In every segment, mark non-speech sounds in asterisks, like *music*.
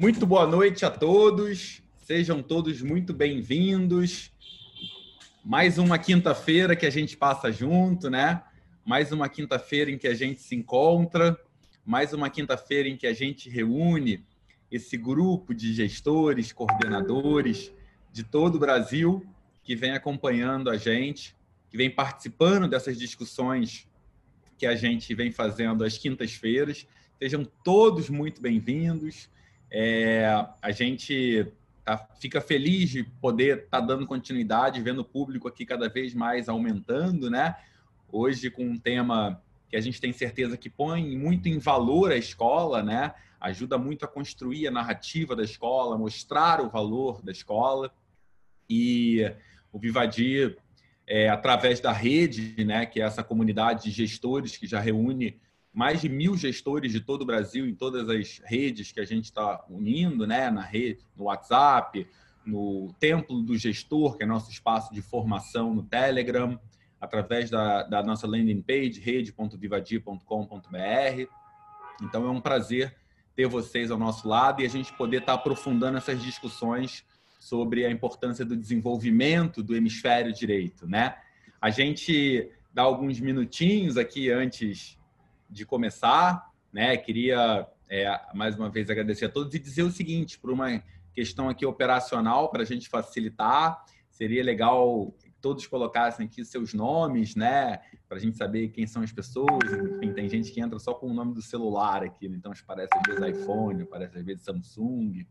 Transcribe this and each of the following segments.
Muito boa noite a todos. Sejam todos muito bem-vindos. Mais uma quinta-feira que a gente passa junto, né? Mais uma quinta-feira em que a gente se encontra, mais uma quinta-feira em que a gente reúne esse grupo de gestores, coordenadores de todo o Brasil que vem acompanhando a gente, que vem participando dessas discussões que a gente vem fazendo às quintas-feiras. Sejam todos muito bem-vindos. É, a gente tá, fica feliz de poder estar tá dando continuidade, vendo o público aqui cada vez mais aumentando, né? Hoje com um tema que a gente tem certeza que põe muito em valor a escola, né? Ajuda muito a construir a narrativa da escola, mostrar o valor da escola. E o Vivadi, é, através da rede, né, que é essa comunidade de gestores que já reúne mais de mil gestores de todo o Brasil em todas as redes que a gente está unindo, né? Na rede, no WhatsApp, no Templo do Gestor, que é nosso espaço de formação no Telegram, através da, da nossa landing page, rede.vivadia.com.br. Então é um prazer ter vocês ao nosso lado e a gente poder estar tá aprofundando essas discussões sobre a importância do desenvolvimento do hemisfério direito, né? A gente dá alguns minutinhos aqui antes de começar, né? Queria é, mais uma vez agradecer a todos e dizer o seguinte, por uma questão aqui operacional para a gente facilitar, seria legal que todos colocassem aqui seus nomes, né? Para a gente saber quem são as pessoas. Enfim, tem gente que entra só com o nome do celular aqui, né? então aparece às vezes iPhone, aparece às vezes Samsung,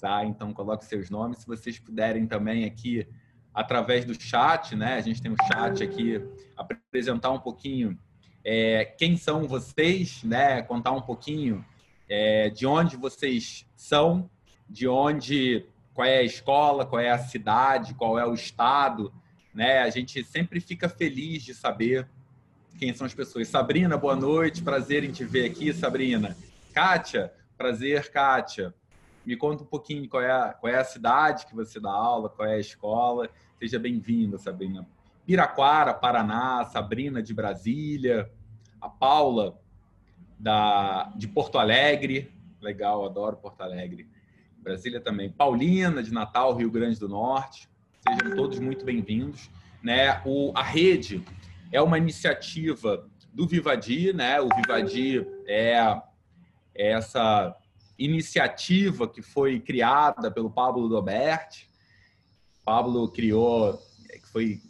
tá? Então coloque seus nomes. Se vocês puderem também aqui através do chat, né? A gente tem um chat aqui apresentar um pouquinho é, quem são vocês, né? Contar um pouquinho é, de onde vocês são, de onde, qual é a escola, qual é a cidade, qual é o estado, né? A gente sempre fica feliz de saber quem são as pessoas. Sabrina, boa noite, prazer em te ver aqui, Sabrina. Kátia, prazer, Kátia. Me conta um pouquinho qual é, a, qual é a cidade que você dá aula, qual é a escola. Seja bem-vinda, Sabrina. Piraquara, Paraná, Sabrina de Brasília, a Paula da, de Porto Alegre, legal, adoro Porto Alegre. Brasília também. Paulina de Natal, Rio Grande do Norte. Sejam todos muito bem-vindos. Né? O, a rede é uma iniciativa do Vivadi, né? O Vivadi é, é essa iniciativa que foi criada pelo Pablo Doberti. Pablo criou, que foi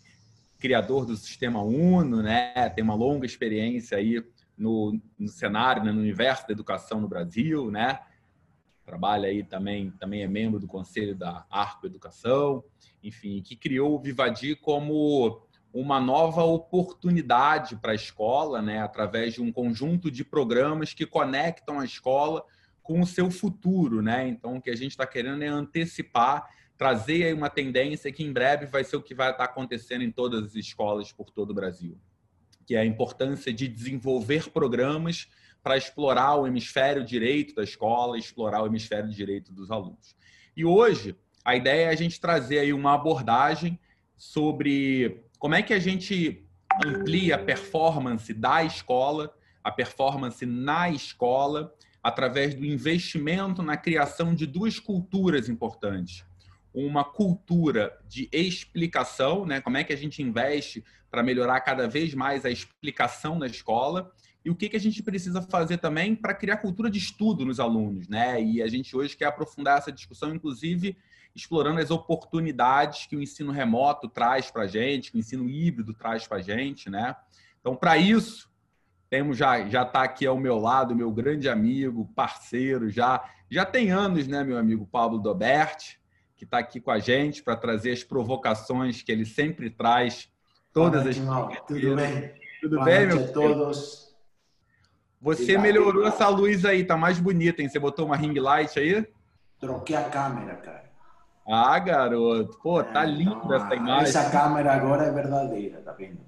criador do sistema Uno, né? Tem uma longa experiência aí no, no cenário, né? no universo da educação no Brasil, né? Trabalha aí também, também é membro do conselho da Arco Educação, enfim, que criou o Vivadi como uma nova oportunidade para a escola, né? Através de um conjunto de programas que conectam a escola com o seu futuro, né? Então, o que a gente está querendo é antecipar trazer aí uma tendência que em breve vai ser o que vai estar acontecendo em todas as escolas por todo o Brasil, que é a importância de desenvolver programas para explorar o hemisfério direito da escola, explorar o hemisfério direito dos alunos. E hoje a ideia é a gente trazer aí uma abordagem sobre como é que a gente amplia a performance da escola, a performance na escola, através do investimento na criação de duas culturas importantes uma cultura de explicação, né? Como é que a gente investe para melhorar cada vez mais a explicação na escola e o que, que a gente precisa fazer também para criar cultura de estudo nos alunos, né? E a gente hoje quer aprofundar essa discussão, inclusive explorando as oportunidades que o ensino remoto traz para a gente, que o ensino híbrido traz para a gente, né? Então, para isso, temos já já está aqui ao meu lado meu grande amigo, parceiro, já já tem anos, né, meu amigo Pablo Doberti que está aqui com a gente para trazer as provocações que ele sempre traz. Todas as. Tudo bem? Tudo Boa bem, meu? A todos. Você Obrigado. melhorou essa luz aí, tá mais bonita, hein? Você botou uma ring light aí? Troquei a câmera, cara. Ah, garoto. Pô, tá é, linda então, essa imagem. Essa câmera agora é verdadeira, tá vendo?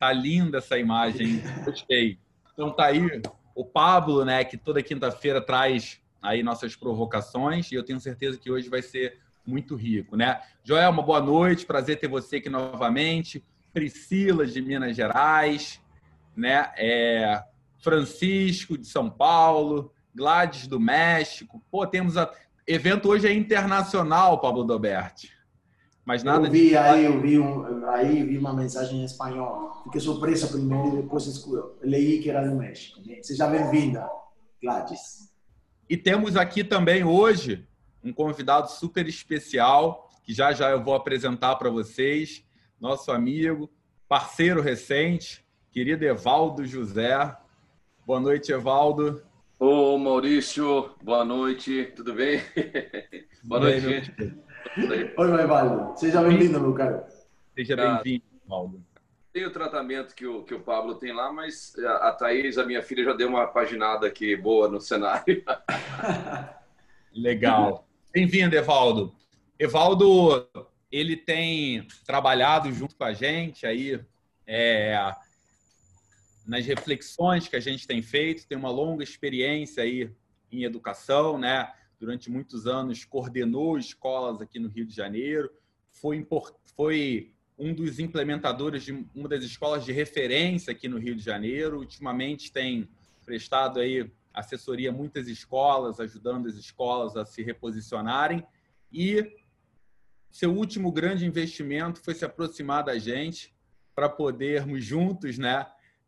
Tá linda essa imagem. *laughs* Gostei. Então tá aí o Pablo, né, que toda quinta-feira traz aí nossas provocações e eu tenho certeza que hoje vai ser muito rico, né? Joelma, boa noite, prazer ter você aqui novamente. Priscila, de Minas Gerais, né? É, Francisco, de São Paulo, Gladys do México. Pô, temos a... evento hoje é internacional, Pablo Doberti. Mas nada eu vi de... aí, eu vi um, aí vi uma mensagem em espanhol. Fiquei surpresa primeiro e depois escuro. Leí que era do México. Seja bem-vinda, Gladys. E temos aqui também hoje um convidado super especial que já já eu vou apresentar para vocês, nosso amigo, parceiro recente, querido Evaldo José. Boa noite, Evaldo. Ô, Maurício, boa noite, tudo bem? *laughs* boa noite, gente. Oi, Evaldo. Seja bem-vindo, meu caro. Seja bem-vindo, Evaldo. Tem o tratamento que o, que o Pablo tem lá, mas a, a Thaís, a minha filha, já deu uma paginada aqui boa no cenário. *laughs* Legal. Bem-vindo, Evaldo. Evaldo, ele tem trabalhado junto com a gente aí é, nas reflexões que a gente tem feito, tem uma longa experiência aí em educação, né? Durante muitos anos coordenou escolas aqui no Rio de Janeiro, foi, foi um dos implementadores de uma das escolas de referência aqui no Rio de Janeiro. Ultimamente tem prestado aí assessoria muitas escolas, ajudando as escolas a se reposicionarem e seu último grande investimento foi se aproximar da gente para podermos juntos, né?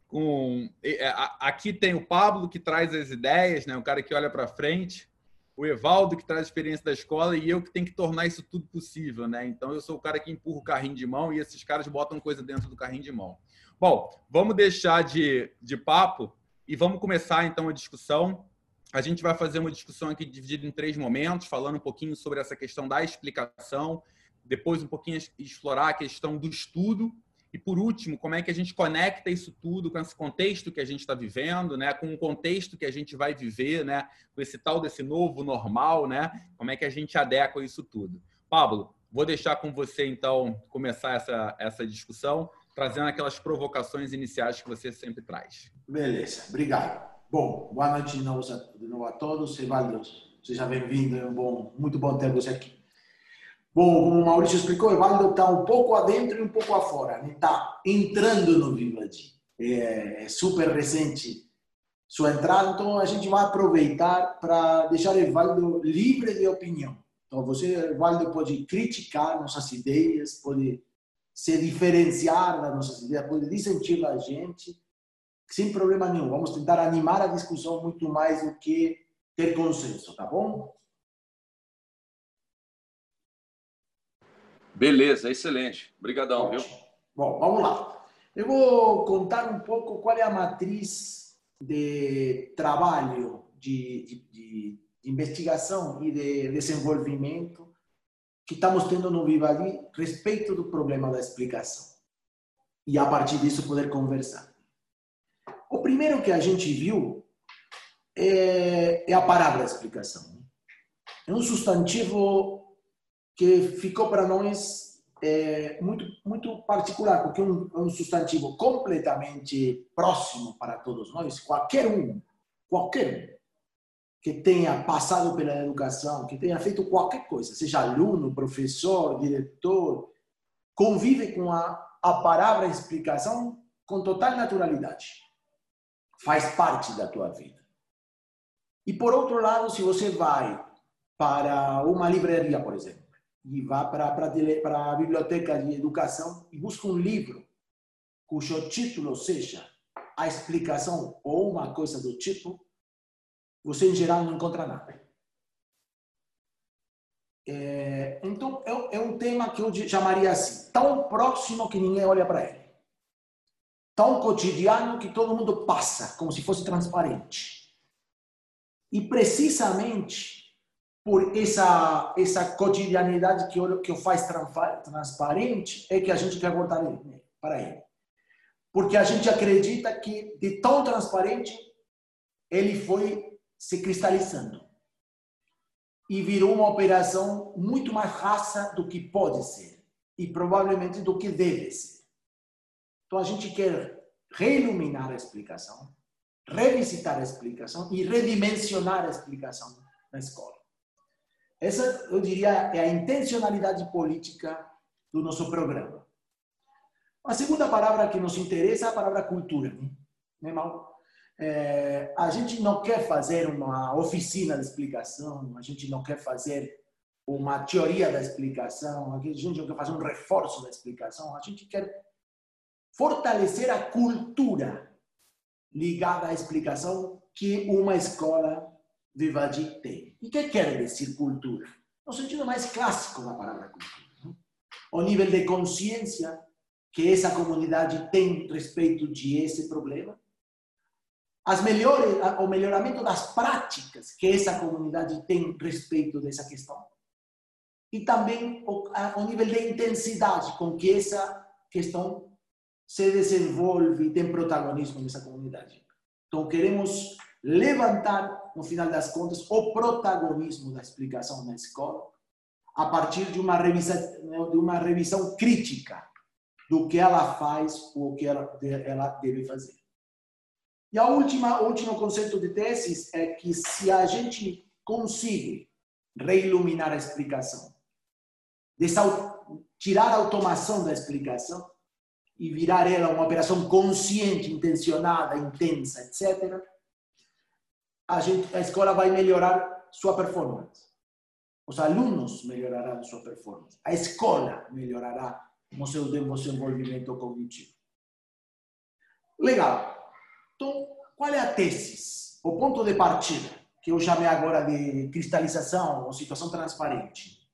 Com é, aqui tem o Pablo que traz as ideias, né? O cara que olha para frente, o Evaldo que traz a experiência da escola e eu que tenho que tornar isso tudo possível, né? Então eu sou o cara que empurra o carrinho de mão e esses caras botam coisa dentro do carrinho de mão. Bom, vamos deixar de, de papo e vamos começar então a discussão. A gente vai fazer uma discussão aqui dividida em três momentos, falando um pouquinho sobre essa questão da explicação, depois um pouquinho explorar a questão do estudo e por último, como é que a gente conecta isso tudo com esse contexto que a gente está vivendo, né? Com o contexto que a gente vai viver, né? Com esse tal desse novo normal, né? Como é que a gente adequa isso tudo? Pablo, vou deixar com você então começar essa essa discussão, trazendo aquelas provocações iniciais que você sempre traz. Beleza, obrigado. Bom, boa noite de novo, de novo a todos. Evaldo, seja bem-vindo. É bom, muito bom ter você aqui. Bom, como o Maurício explicou, Evaldo está um pouco adentro e um pouco afora. Ele está entrando no Village. É, é super recente sua entrada, então a gente vai aproveitar para deixar Evaldo livre de opinião. Então você, Evaldo, pode criticar nossas ideias, pode se diferenciar das nossas ideias, pode dissentir da gente, sem problema nenhum. Vamos tentar animar a discussão muito mais do que ter consenso, tá bom? Beleza, excelente. Obrigadão, viu? Bom, vamos lá. Eu vou contar um pouco qual é a matriz de trabalho, de, de, de investigação e de desenvolvimento que estamos tendo no Vivali respeito do problema da explicação. E a partir disso poder conversar. O primeiro que a gente viu é, é a palavra explicação. É um substantivo que ficou para nós é, muito muito particular, porque é um, um substantivo completamente próximo para todos nós. Qualquer um, qualquer um que tenha passado pela educação, que tenha feito qualquer coisa, seja aluno, professor, diretor, convive com a, a palavra explicação com total naturalidade. Faz parte da tua vida. E por outro lado, se você vai para uma livraria, por exemplo, e para, para, para a biblioteca de educação e busca um livro cujo título seja a explicação ou uma coisa do tipo, você em geral não encontra nada. É, então, é, é, um tema que eu chamaria assim, tão próximo que ninguém olha para ele. Tão cotidiano que todo mundo passa, como se fosse transparente. E precisamente por essa essa cotidianidade que o que faz transparente é que a gente quer voltar para ele porque a gente acredita que de tão transparente ele foi se cristalizando e virou uma operação muito mais rasa do que pode ser e provavelmente do que deve ser. Então a gente quer reiluminar a explicação, revisitar a explicação e redimensionar a explicação na escola. Essa, eu diria, é a intencionalidade política do nosso programa. A segunda palavra que nos interessa é a palavra cultura. Né, Mal? É, a gente não quer fazer uma oficina de explicação, a gente não quer fazer uma teoria da explicação, a gente não quer fazer um reforço da explicação, a gente quer fortalecer a cultura ligada à explicação que uma escola de tem. E o que quer dizer cultura? No sentido mais clássico da palavra cultura. O nível de consciência que essa comunidade tem respeito de esse problema, as melhores, o melhoramento das práticas que essa comunidade tem respeito dessa questão. E também o, o nível de intensidade com que essa questão se desenvolve e tem protagonismo nessa comunidade. Então, queremos levantar, no final das contas, o protagonismo da explicação na escola, a partir de uma revisão, de uma revisão crítica do que ela faz ou o que ela, ela deve fazer. E a última, o último conceito de tesis é que se a gente consegue reiluminar a explicação, tirar a automação da explicação e virar ela uma operação consciente, intencionada, intensa, etc., a, gente, a escola vai melhorar sua performance. Os alunos melhorarão sua performance. A escola melhorará no seu desenvolvimento cognitivo. Legal. Então, qual é a tese? O ponto de partida, que eu chamei agora de cristalização ou situação transparente.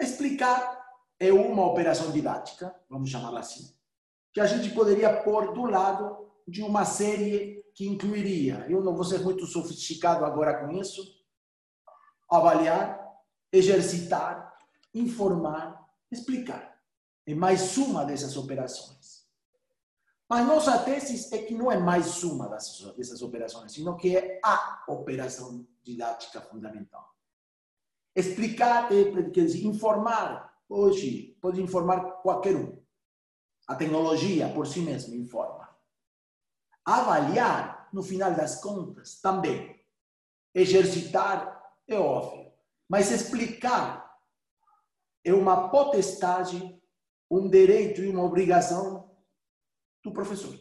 Explicar é uma operação didática, vamos chamá-la assim, que a gente poderia pôr do lado de uma série que incluiria, eu não vou ser muito sofisticado agora com isso, avaliar, exercitar, informar, explicar. É mais uma dessas operações. Mas nossa tese é que não é mais uma dessas operações, sino que é a operação didática fundamental. Explicar, é, quer dizer, informar. Hoje, pode informar qualquer um. A tecnologia, por si mesma, informa. Avaliar, no final das contas, também. Exercitar é óbvio. Mas explicar é uma potestade um direito e uma obrigação do professor.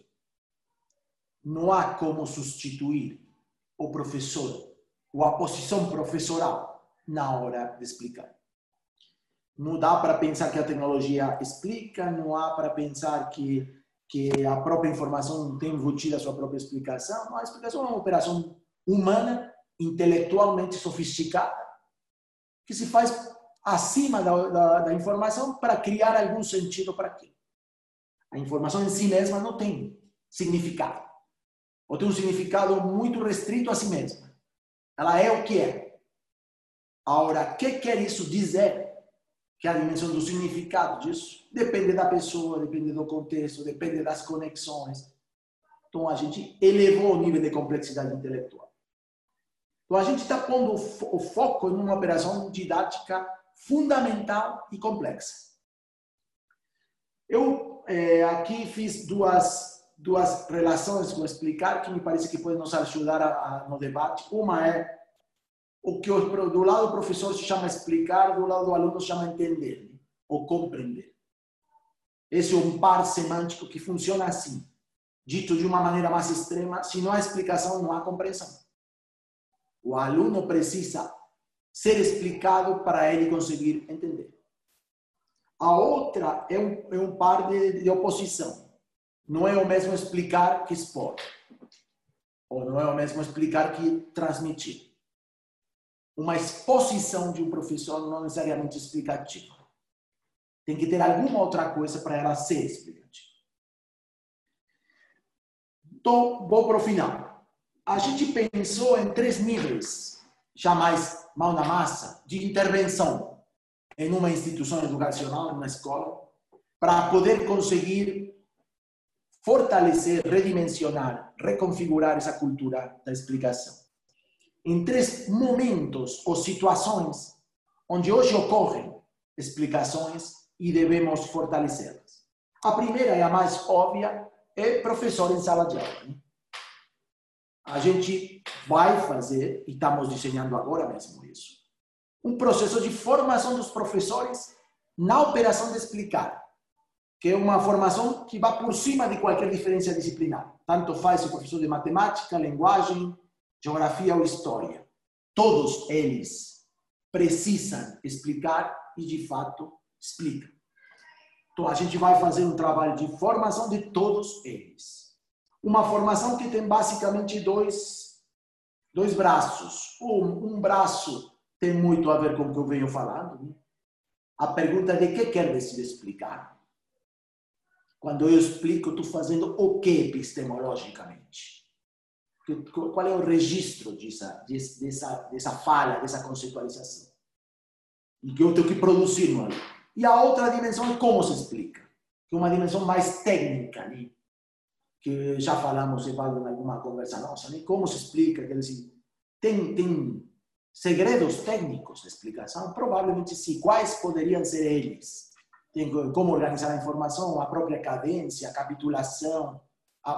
Não há como substituir o professor ou a posição professoral na hora de explicar. Não dá para pensar que a tecnologia explica, não há para pensar que, que a própria informação tem embutida a sua própria explicação. A explicação é uma operação humana, intelectualmente sofisticada, que se faz acima da, da, da informação para criar algum sentido para aquilo. A informação em si mesma não tem significado. Ou tem um significado muito restrito a si mesma. Ela é o que é. Agora, o que quer isso dizer? Que a dimensão do significado disso depende da pessoa, depende do contexto, depende das conexões. Então, a gente elevou o nível de complexidade intelectual. Então, a gente está pondo o foco em uma operação didática fundamental e complexa. Eu é, aqui fiz duas, duas relações, vou explicar, que me parece que podem nos ajudar a, a, no debate. Uma é o que do lado do professor se chama explicar, do lado do aluno se chama entender né? ou compreender. Esse é um par semântico que funciona assim. Dito de uma maneira mais extrema, se não há explicação, não há compreensão. O aluno precisa ser explicado para ele conseguir entender. A outra é um, é um par de, de oposição. Não é o mesmo explicar que expor. Ou não é o mesmo explicar que transmitir. Uma exposição de um professor não necessariamente explicativa. Tem que ter alguma outra coisa para ela ser explicativa. Então, vou para o final. A gente pensou em três níveis, jamais mão na massa, de intervenção em uma instituição educacional, numa escola, para poder conseguir fortalecer, redimensionar, reconfigurar essa cultura da explicação. Em três momentos ou situações onde hoje ocorrem explicações e devemos fortalecê-las. A primeira e a mais óbvia é professor em sala de aula. Né? A gente vai fazer, e estamos desenhando agora mesmo um processo de formação dos professores na operação de explicar. que é uma formação que vai por cima de qualquer diferença disciplinar. Tanto faz se professor de matemática, linguagem, geografia ou história. Todos eles precisam explicar e, de fato, explicam. Então, a gente vai fazer um trabalho de formação de todos eles. Uma formação que tem basicamente dois, dois braços. Um, um braço tem muito a ver com o que eu venho falando. Né? A pergunta de que quer decir explicar. Quando eu explico, estou fazendo o que epistemologicamente? Qual é o registro dessa, dessa, dessa fala, dessa conceitualização? E que eu tenho que produzir no. E a outra dimensão é como se explica, que é uma dimensão mais técnica, né? que já falamos, em alguma conversa nossa, né? como se explica, quer dizer, tem, tem segredos técnicos explicação? Provavelmente sim. Quais poderiam ser eles? Como organizar a informação, a própria cadência, a capitulação,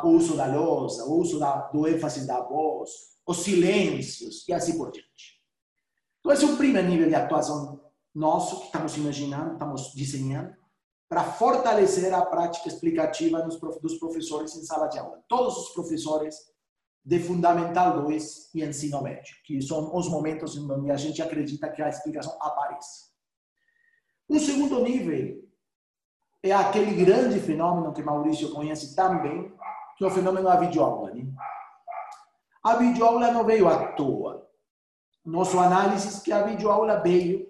o uso da lousa, o uso da, do ênfase da voz, os silêncios e assim por diante. Então, esse é o primeiro nível de atuação nosso que estamos imaginando, estamos desenhando, para fortalecer a prática explicativa dos professores em sala de aula. Todos os professores de Fundamental 2 e Ensino Médio, que são os momentos em onde a gente acredita que a explicação aparece. Um segundo nível é aquele grande fenômeno que Maurício conhece também, que é o fenômeno da videoaula. Né? A videoaula não veio à toa. Nosso análise é que a videoaula veio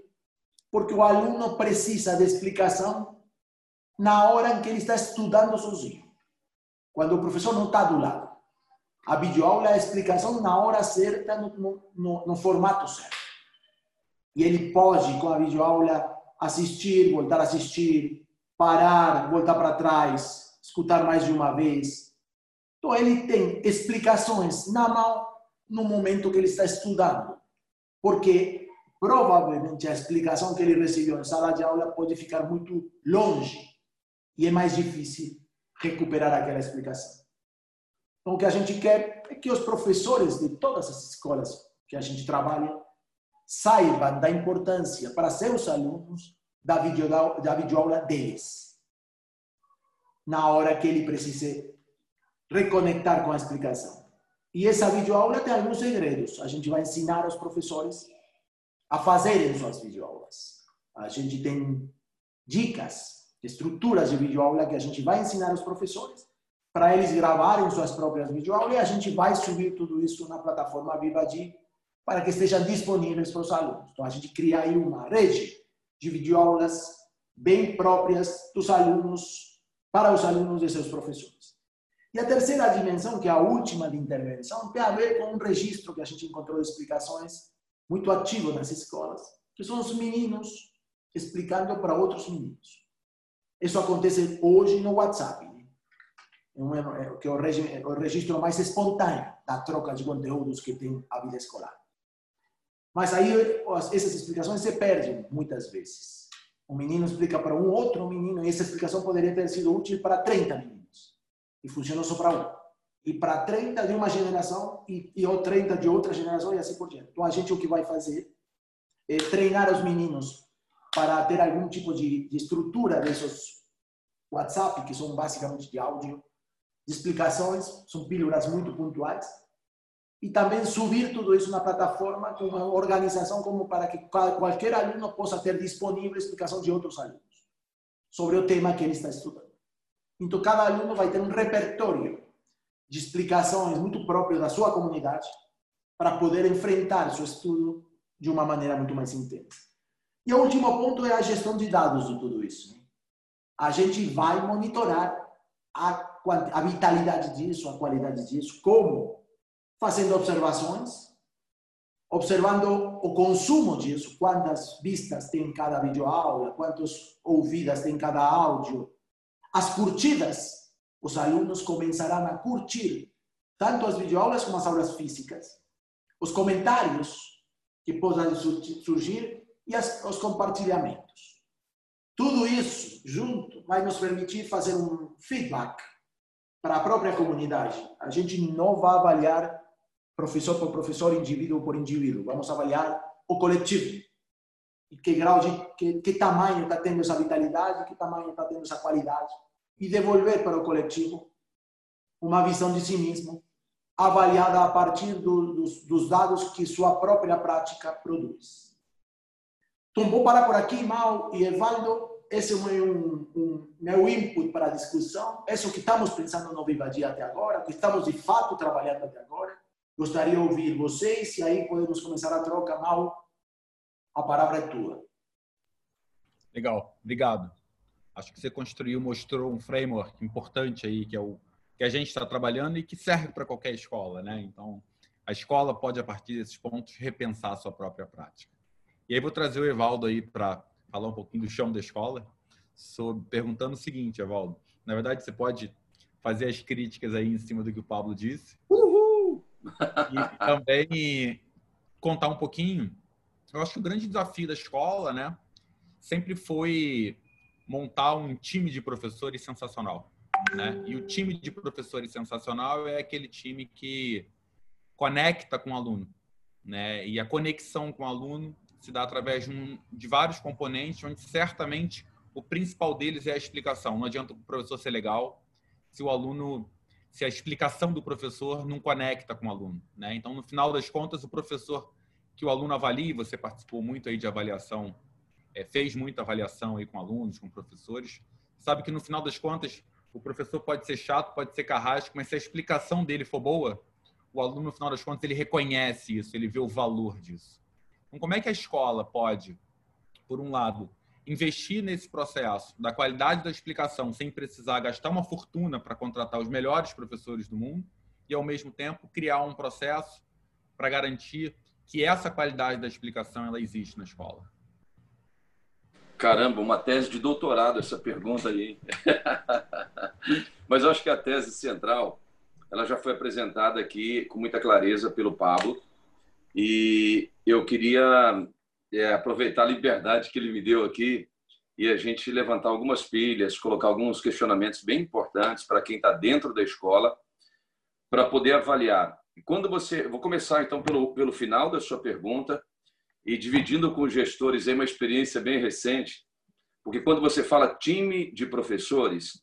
porque o aluno precisa de explicação na hora em que ele está estudando sozinho. Quando o professor não está do lado. A videoaula é a explicação na hora certa, no, no, no formato certo. E ele pode, com a videoaula, assistir, voltar a assistir, parar, voltar para trás, escutar mais de uma vez. Então, ele tem explicações na mão no momento que ele está estudando. Porque provavelmente a explicação que ele recebeu em sala de aula pode ficar muito longe e é mais difícil recuperar aquela explicação. Então, o que a gente quer é que os professores de todas as escolas que a gente trabalha saibam da importância para seus alunos da, videoaula, da videoaula deles. Na hora que ele precise reconectar com a explicação. E essa videoaula tem alguns segredos. A gente vai ensinar aos professores a fazerem suas videoaulas. A gente tem dicas, estruturas de videoaula que a gente vai ensinar aos professores para eles gravarem suas próprias videoaulas e a gente vai subir tudo isso na plataforma Vivadi para que estejam disponíveis para os alunos. Então a gente cria aí uma rede de videoaulas bem próprias dos alunos para os alunos de seus professores. E a terceira dimensão, que é a última de intervenção, tem a ver com um registro que a gente encontrou de explicações muito ativo nas escolas, que são os meninos explicando para outros meninos. Isso acontece hoje no WhatsApp, né? É que é o registro mais espontâneo da troca de conteúdos que tem a vida escolar. Mas aí essas explicações se perdem muitas vezes. Um menino explica para um outro menino e essa explicação poderia ter sido útil para 30 meninos. E funcionou só para um e para 30 de uma geração e, e 30 de outra geração e assim por diante. Então, a gente o que vai fazer é treinar os meninos para ter algum tipo de, de estrutura desses WhatsApp, que são basicamente de áudio, de explicações, são pílulas muito pontuais, e também subir tudo isso na plataforma com uma organização como para que qualquer aluno possa ter disponível explicação de outros alunos sobre o tema que ele está estudando. Então, cada aluno vai ter um repertório de explicações muito próprias da sua comunidade para poder enfrentar seu estudo de uma maneira muito mais intensa. E o último ponto é a gestão de dados de tudo isso. A gente vai monitorar a, a vitalidade disso, a qualidade disso, como? Fazendo observações, observando o consumo disso, quantas vistas tem cada videoaula, quantas ouvidas tem cada áudio, as curtidas os alunos começarão a curtir tanto as videoaulas como as aulas físicas, os comentários que possam surgir e as, os compartilhamentos. Tudo isso junto vai nos permitir fazer um feedback para a própria comunidade. A gente não vai avaliar professor por professor, indivíduo por indivíduo. Vamos avaliar o coletivo. e que grau de que, que tamanho está tendo essa vitalidade, que tamanho está tendo essa qualidade e devolver para o coletivo uma visão de si mesmo avaliada a partir do, dos, dos, dados que sua própria prática produz. Então, vou parar por aqui, Mal e Evaldo. Esse é um, um, meu input para a discussão. É o que estamos pensando no Viva Dia até agora, que estamos de fato trabalhando até agora. Gostaria de ouvir vocês e aí podemos começar a troca. Mal, a palavra é tua. Legal, obrigado. Acho que você construiu, mostrou um framework importante aí, que é o que a gente está trabalhando e que serve para qualquer escola, né? Então, a escola pode, a partir desses pontos, repensar a sua própria prática. E aí vou trazer o Evaldo aí para falar um pouquinho do chão da escola, sobre, perguntando o seguinte, Evaldo. Na verdade, você pode fazer as críticas aí em cima do que o Pablo disse. Uhul! E também contar um pouquinho. Eu acho que o grande desafio da escola, né, sempre foi montar um time de professores sensacional. Né? E o time de professores sensacional é aquele time que conecta com o aluno. Né? E a conexão com o aluno se dá através de, um, de vários componentes, onde certamente o principal deles é a explicação. Não adianta o professor ser legal se o aluno, se a explicação do professor não conecta com o aluno. Né? Então, no final das contas, o professor que o aluno avalie, você participou muito aí de avaliação, é, fez muita avaliação aí com alunos, com professores, sabe que no final das contas o professor pode ser chato, pode ser carrasco, mas se a explicação dele for boa, o aluno, no final das contas, ele reconhece isso, ele vê o valor disso. Então, como é que a escola pode, por um lado, investir nesse processo da qualidade da explicação sem precisar gastar uma fortuna para contratar os melhores professores do mundo e, ao mesmo tempo, criar um processo para garantir que essa qualidade da explicação ela existe na escola? Caramba, uma tese de doutorado essa pergunta aí. *laughs* Mas eu acho que a tese central, ela já foi apresentada aqui com muita clareza pelo Pablo. E eu queria é, aproveitar a liberdade que ele me deu aqui e a gente levantar algumas pilhas, colocar alguns questionamentos bem importantes para quem está dentro da escola, para poder avaliar. Quando você, vou começar então pelo pelo final da sua pergunta e dividindo com os gestores aí uma experiência bem recente, porque quando você fala time de professores,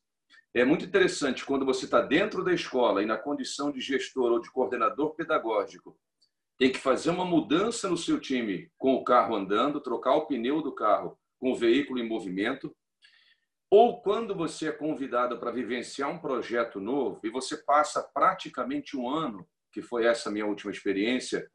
é muito interessante quando você está dentro da escola e na condição de gestor ou de coordenador pedagógico, tem que fazer uma mudança no seu time com o carro andando, trocar o pneu do carro com o veículo em movimento, ou quando você é convidado para vivenciar um projeto novo e você passa praticamente um ano, que foi essa minha última experiência,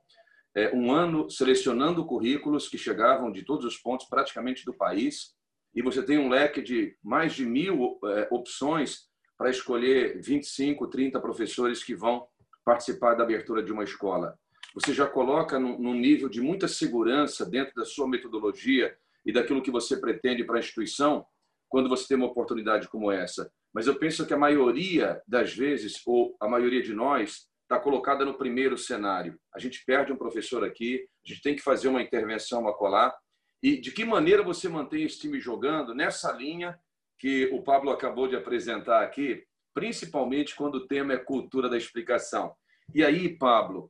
é, um ano selecionando currículos que chegavam de todos os pontos praticamente do país, e você tem um leque de mais de mil é, opções para escolher 25, 30 professores que vão participar da abertura de uma escola. Você já coloca num nível de muita segurança dentro da sua metodologia e daquilo que você pretende para a instituição quando você tem uma oportunidade como essa. Mas eu penso que a maioria das vezes, ou a maioria de nós, está colocada no primeiro cenário. A gente perde um professor aqui, a gente tem que fazer uma intervenção a colar. E de que maneira você mantém esse time jogando nessa linha que o Pablo acabou de apresentar aqui, principalmente quando o tema é cultura da explicação. E aí, Pablo,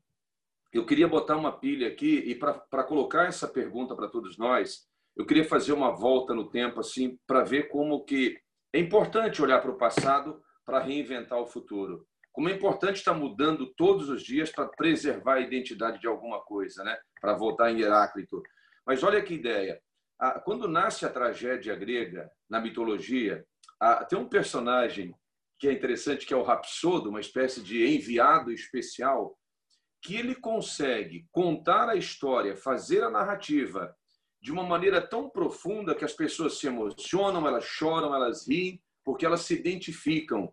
eu queria botar uma pilha aqui e para colocar essa pergunta para todos nós, eu queria fazer uma volta no tempo assim para ver como que é importante olhar para o passado para reinventar o futuro como é importante estar mudando todos os dias para preservar a identidade de alguma coisa, né? Para voltar em Heráclito. Mas olha que ideia. Quando nasce a tragédia grega na mitologia, tem um personagem que é interessante, que é o Rapsodo, uma espécie de enviado especial, que ele consegue contar a história, fazer a narrativa de uma maneira tão profunda que as pessoas se emocionam, elas choram, elas riem, porque elas se identificam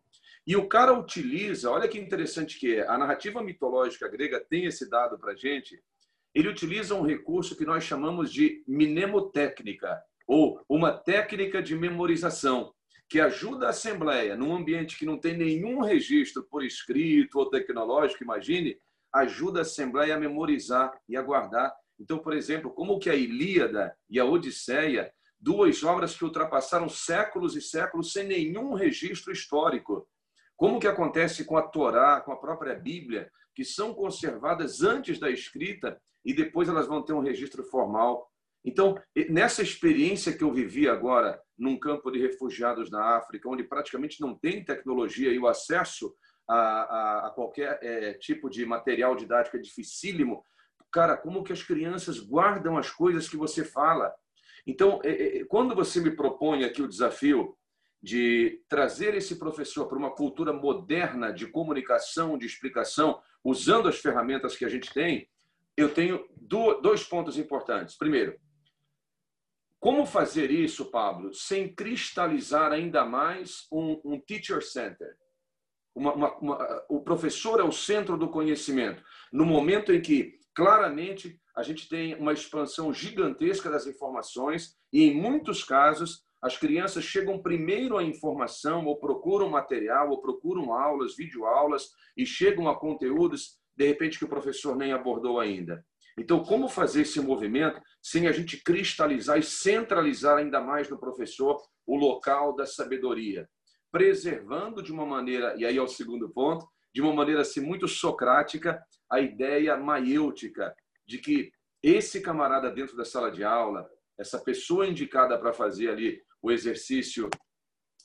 e o cara utiliza, olha que interessante que é, a narrativa mitológica grega tem esse dado para gente. Ele utiliza um recurso que nós chamamos de mnemotécnica, ou uma técnica de memorização, que ajuda a Assembleia, num ambiente que não tem nenhum registro por escrito ou tecnológico, imagine, ajuda a Assembleia a memorizar e a guardar. Então, por exemplo, como que a Ilíada e a Odisseia, duas obras que ultrapassaram séculos e séculos sem nenhum registro histórico, como que acontece com a Torá, com a própria Bíblia, que são conservadas antes da escrita e depois elas vão ter um registro formal. Então, nessa experiência que eu vivi agora num campo de refugiados na África, onde praticamente não tem tecnologia e o acesso a, a, a qualquer é, tipo de material didático é dificílimo, cara, como que as crianças guardam as coisas que você fala? Então, é, é, quando você me propõe aqui o desafio de trazer esse professor para uma cultura moderna de comunicação, de explicação, usando as ferramentas que a gente tem, eu tenho dois pontos importantes. Primeiro, como fazer isso, Pablo, sem cristalizar ainda mais um, um teacher center? Uma, uma, uma, o professor é o centro do conhecimento. No momento em que, claramente, a gente tem uma expansão gigantesca das informações e, em muitos casos, as crianças chegam primeiro à informação, ou procuram material, ou procuram aulas, videoaulas, e chegam a conteúdos, de repente, que o professor nem abordou ainda. Então, como fazer esse movimento sem a gente cristalizar e centralizar ainda mais no professor o local da sabedoria? Preservando de uma maneira, e aí é o segundo ponto, de uma maneira assim, muito socrática, a ideia maiêutica de que esse camarada dentro da sala de aula, essa pessoa indicada para fazer ali o exercício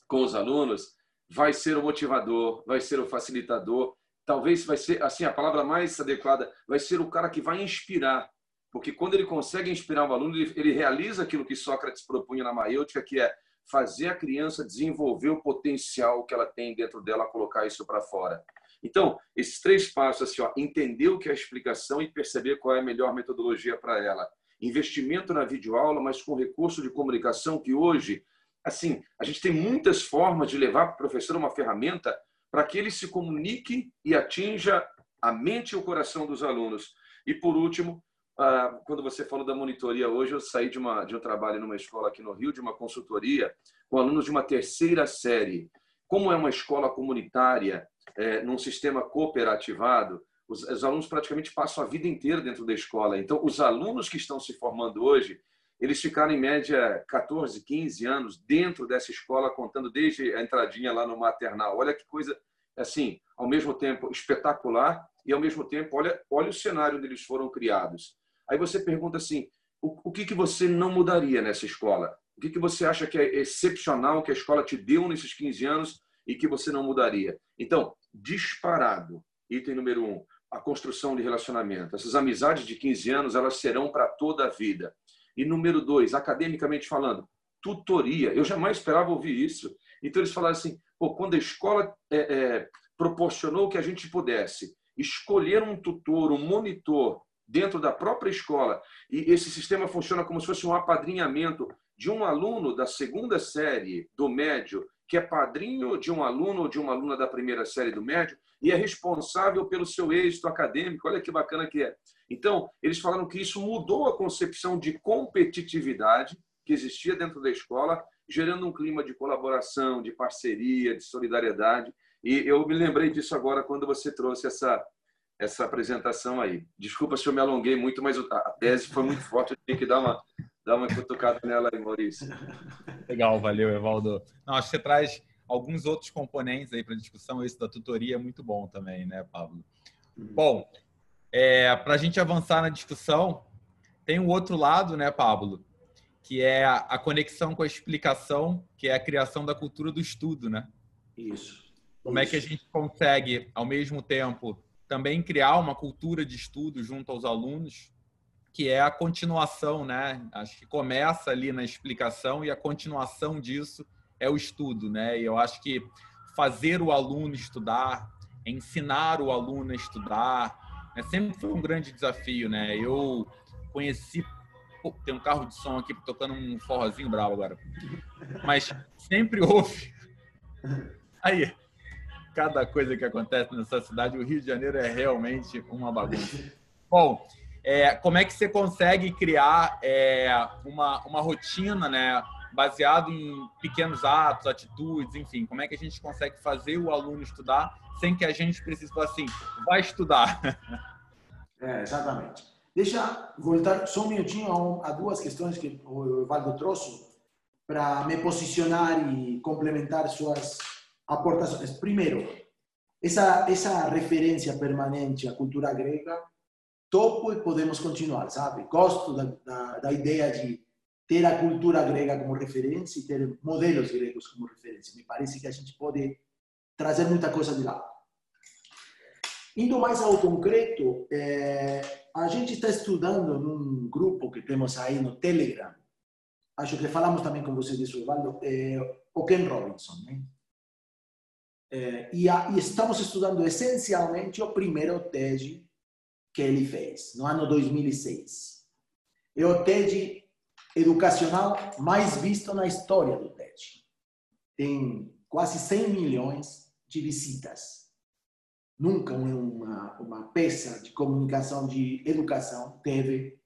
com os alunos, vai ser o motivador, vai ser o facilitador, talvez vai ser assim a palavra mais adequada, vai ser o cara que vai inspirar, porque quando ele consegue inspirar o aluno, ele, ele realiza aquilo que Sócrates propunha na maêutica, que é fazer a criança desenvolver o potencial que ela tem dentro dela, colocar isso para fora. Então, esses três passos, assim, ó, entender o que é a explicação e perceber qual é a melhor metodologia para ela. Investimento na videoaula, mas com recurso de comunicação que hoje assim, a gente tem muitas formas de levar para o professor uma ferramenta para que ele se comunique e atinja a mente e o coração dos alunos. E por último, ah, quando você falou da monitoria hoje, eu saí de, uma, de um trabalho numa escola aqui no Rio, de uma consultoria, com alunos de uma terceira série. Como é uma escola comunitária, é, num sistema cooperativado, os, os alunos praticamente passam a vida inteira dentro da escola. Então, os alunos que estão se formando hoje, eles ficaram em média 14, 15 anos dentro dessa escola, contando desde a entradinha lá no maternal. Olha que coisa, assim, ao mesmo tempo espetacular e ao mesmo tempo, olha, olha o cenário onde eles foram criados. Aí você pergunta assim, o, o que, que você não mudaria nessa escola? O que, que você acha que é excepcional que a escola te deu nesses 15 anos e que você não mudaria? Então, disparado, item número um, a construção de relacionamento. Essas amizades de 15 anos, elas serão para toda a vida. E número dois, academicamente falando, tutoria. Eu jamais esperava ouvir isso. Então eles falaram assim: Pô, quando a escola é, é, proporcionou que a gente pudesse escolher um tutor, um monitor dentro da própria escola, e esse sistema funciona como se fosse um apadrinhamento de um aluno da segunda série do médio, que é padrinho de um aluno ou de uma aluna da primeira série do médio, e é responsável pelo seu êxito acadêmico. Olha que bacana que é. Então, eles falaram que isso mudou a concepção de competitividade que existia dentro da escola, gerando um clima de colaboração, de parceria, de solidariedade. E eu me lembrei disso agora quando você trouxe essa essa apresentação aí. Desculpa se eu me alonguei muito, mas a tese foi muito forte, eu tinha que dar uma dar uma cutucada nela aí, Maurício. Legal, valeu, Evaldo. Não, acho que você traz alguns outros componentes aí para discussão. Esse da tutoria é muito bom também, né, Pablo? Uhum. Bom, é, para a gente avançar na discussão, tem o outro lado, né, Pablo? Que é a conexão com a explicação, que é a criação da cultura do estudo, né? Isso. Como Isso. é que a gente consegue, ao mesmo tempo, também criar uma cultura de estudo junto aos alunos, que é a continuação, né? Acho que começa ali na explicação e a continuação disso é o estudo, né? E eu acho que fazer o aluno estudar, ensinar o aluno a estudar, né? sempre foi um grande desafio, né? Eu conheci Pô, tem um carro de som aqui tocando um forrozinho bravo agora. Mas sempre *laughs* houve. Aí, cada coisa que acontece nessa cidade, o Rio de Janeiro é realmente uma bagunça. Bom, é, como é que você consegue criar é, uma, uma rotina, né? baseado em pequenos atos, atitudes, enfim, como é que a gente consegue fazer o aluno estudar sem que a gente precise falar assim, vai estudar. *laughs* É, exatamente. Deixa voltar só um minutinho a, duas questões que o Evaldo trouxe para me posicionar e complementar suas aportações. Primeiro, essa, essa referência permanente à cultura grega topo e podemos continuar, sabe? Gosto da, da, da ideia de ter a cultura grega como referência e ter modelos gregos como referência. Me parece que a gente pode trazer muita coisa de lá. Indo mais ao concreto, é, a gente está estudando num grupo que temos aí no Telegram, acho que falamos também com você disso, Evaldo, é, o Ken Robinson. Né? É, e, a, e, estamos estudando essencialmente o primeiro TED que ele fez, no ano 2006. É o TED educacional mais visto na história do TED. Tem quase 100 milhões de visitas. Nunca uma, uma peça de comunicação, de educação, teve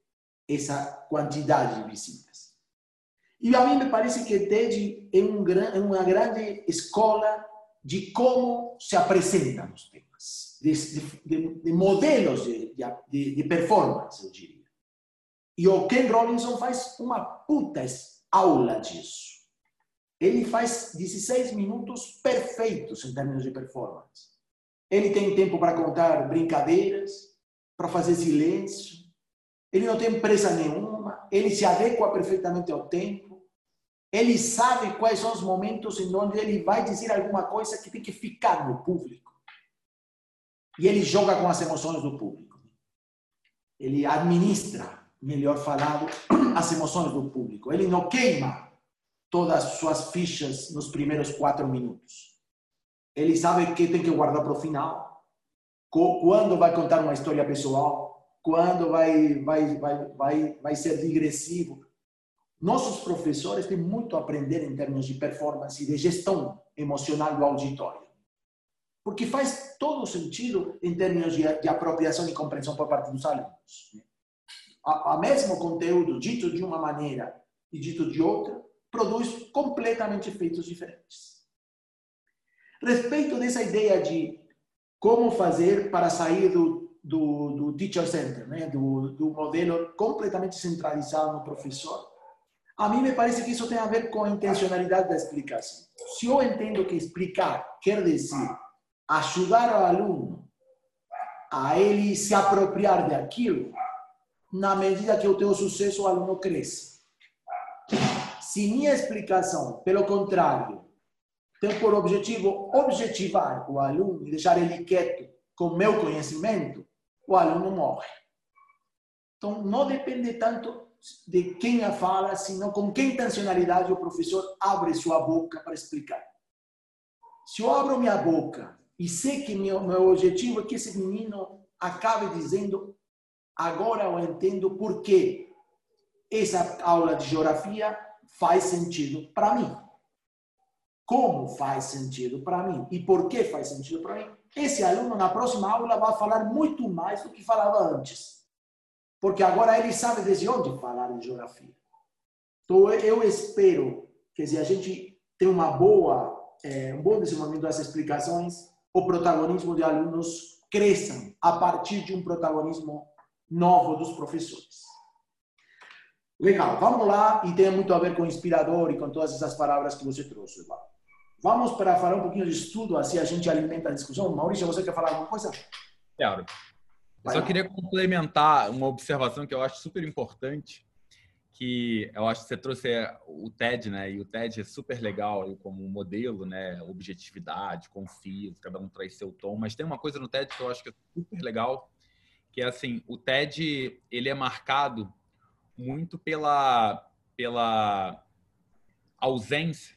essa quantidade de visitas. E a mim me parece que TED é, um, é uma grande escola de como se apresentam os temas, de, de, de modelos de, de, performance, eu diria. E o Ken Robinson faz uma puta aula disso. Ele faz 16 minutos perfeitos em termos de performance. Ele tem tempo para contar brincadeiras, para fazer silêncio. Ele não tem pressa nenhuma. Ele se adequa perfeitamente ao tempo. Ele sabe quais são os momentos em onde ele vai dizer alguma coisa que tem que ficar no público. E ele joga com as emoções do público. Ele administra melhor falado, *clears throat* as emoções do público. Ele não queima todas as suas fichas nos primeiros quatro minutos. Ele sabe que tem que guardar para o final. Quando vai contar uma história pessoal, quando vai, vai, vai, vai, vai ser digressivo. Nossos professores têm muito a aprender em termos de performance e de gestão emocional do auditório. Porque faz todo sentido em termos de, de apropriação e compreensão por parte dos alunos a, a mesmo conteúdo dito de uma maneira e dito de outra, produz completamente efeitos diferentes. Respeito dessa ideia de como fazer para sair do, do, do teacher center, né? do, do modelo completamente centralizado no professor, a mim me parece que isso tem a ver com a intencionalidade da explicação. Se eu entendo que explicar quer dizer ajudar o aluno a ele se apropriar daquilo, na medida que eu tenho sucesso, o aluno cresce. Se minha explicação, pelo contrário, tem por objetivo objetivar o aluno e deixar ele quieto com meu conhecimento, o aluno morre. Então, não depende tanto de quem a fala, senão com que intencionalidade o professor abre sua boca para explicar. Se eu abro minha boca e sei que meu, meu objetivo é que esse menino acabe dizendo Agora eu entendo por que essa aula de geografia faz sentido para mim. Como faz sentido para mim e por que faz sentido para mim. Esse aluno, na próxima aula, vai falar muito mais do que falava antes. Porque agora ele sabe desde onde falar de geografia. Então, eu espero que se a gente tem uma boa, é, um bom desenvolvimento das explicações, o protagonismo de alunos cresça a partir de um protagonismo novo dos professores. Legal, vamos lá, e tem muito a ver com inspirador e com todas essas palavras que você trouxe. Vamos para falar um pouquinho de estudo, assim a gente alimenta a discussão. Maurício, você quer falar alguma coisa? Quero. Eu só queria complementar uma observação que eu acho super importante, que eu acho que você trouxe o TED, né? E o TED é super legal como modelo, né? Objetividade, confio, cada um traz seu tom. Mas tem uma coisa no TED que eu acho que é super legal, que é assim, o TED ele é marcado muito pela pela ausência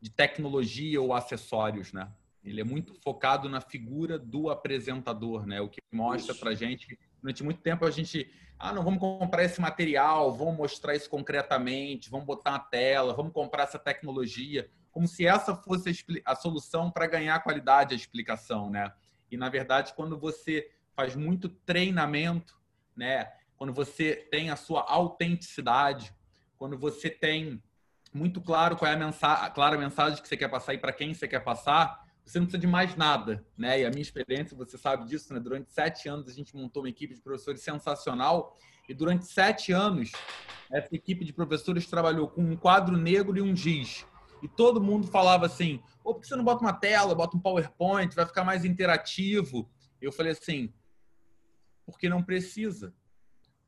de tecnologia ou acessórios, né? Ele é muito focado na figura do apresentador, né? O que mostra para gente durante muito tempo a gente ah não vamos comprar esse material, vamos mostrar isso concretamente, vamos botar na tela, vamos comprar essa tecnologia, como se essa fosse a, a solução para ganhar qualidade a explicação, né? E na verdade quando você faz muito treinamento, né? Quando você tem a sua autenticidade, quando você tem muito claro qual é a, mensagem, a clara mensagem que você quer passar e para quem você quer passar, você não precisa de mais nada, né? E a minha experiência, você sabe disso, né? Durante sete anos a gente montou uma equipe de professores sensacional e durante sete anos essa equipe de professores trabalhou com um quadro negro e um giz. E todo mundo falava assim: Pô, por que você não bota uma tela, bota um PowerPoint, vai ficar mais interativo? Eu falei assim: porque não precisa.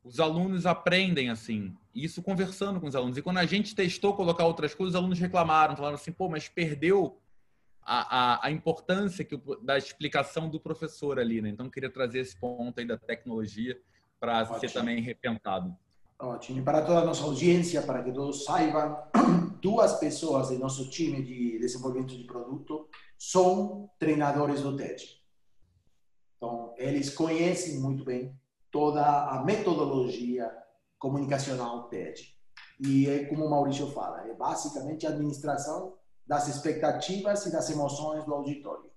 Os alunos aprendem assim, isso conversando com os alunos. E quando a gente testou colocar outras coisas, os alunos reclamaram, falaram assim, pô, mas perdeu a, a, a importância que, da explicação do professor ali, né? Então, queria trazer esse ponto aí da tecnologia para ser também repensado. Ótimo. E para toda a nossa audiência, para que todos saibam, *clears throat* duas pessoas do nosso time de desenvolvimento de produto são treinadores do TED. Então, eles conhecem muito bem toda a metodologia comunicacional TED. E é como o Maurício fala, é basicamente administração das expectativas e das emoções do auditório.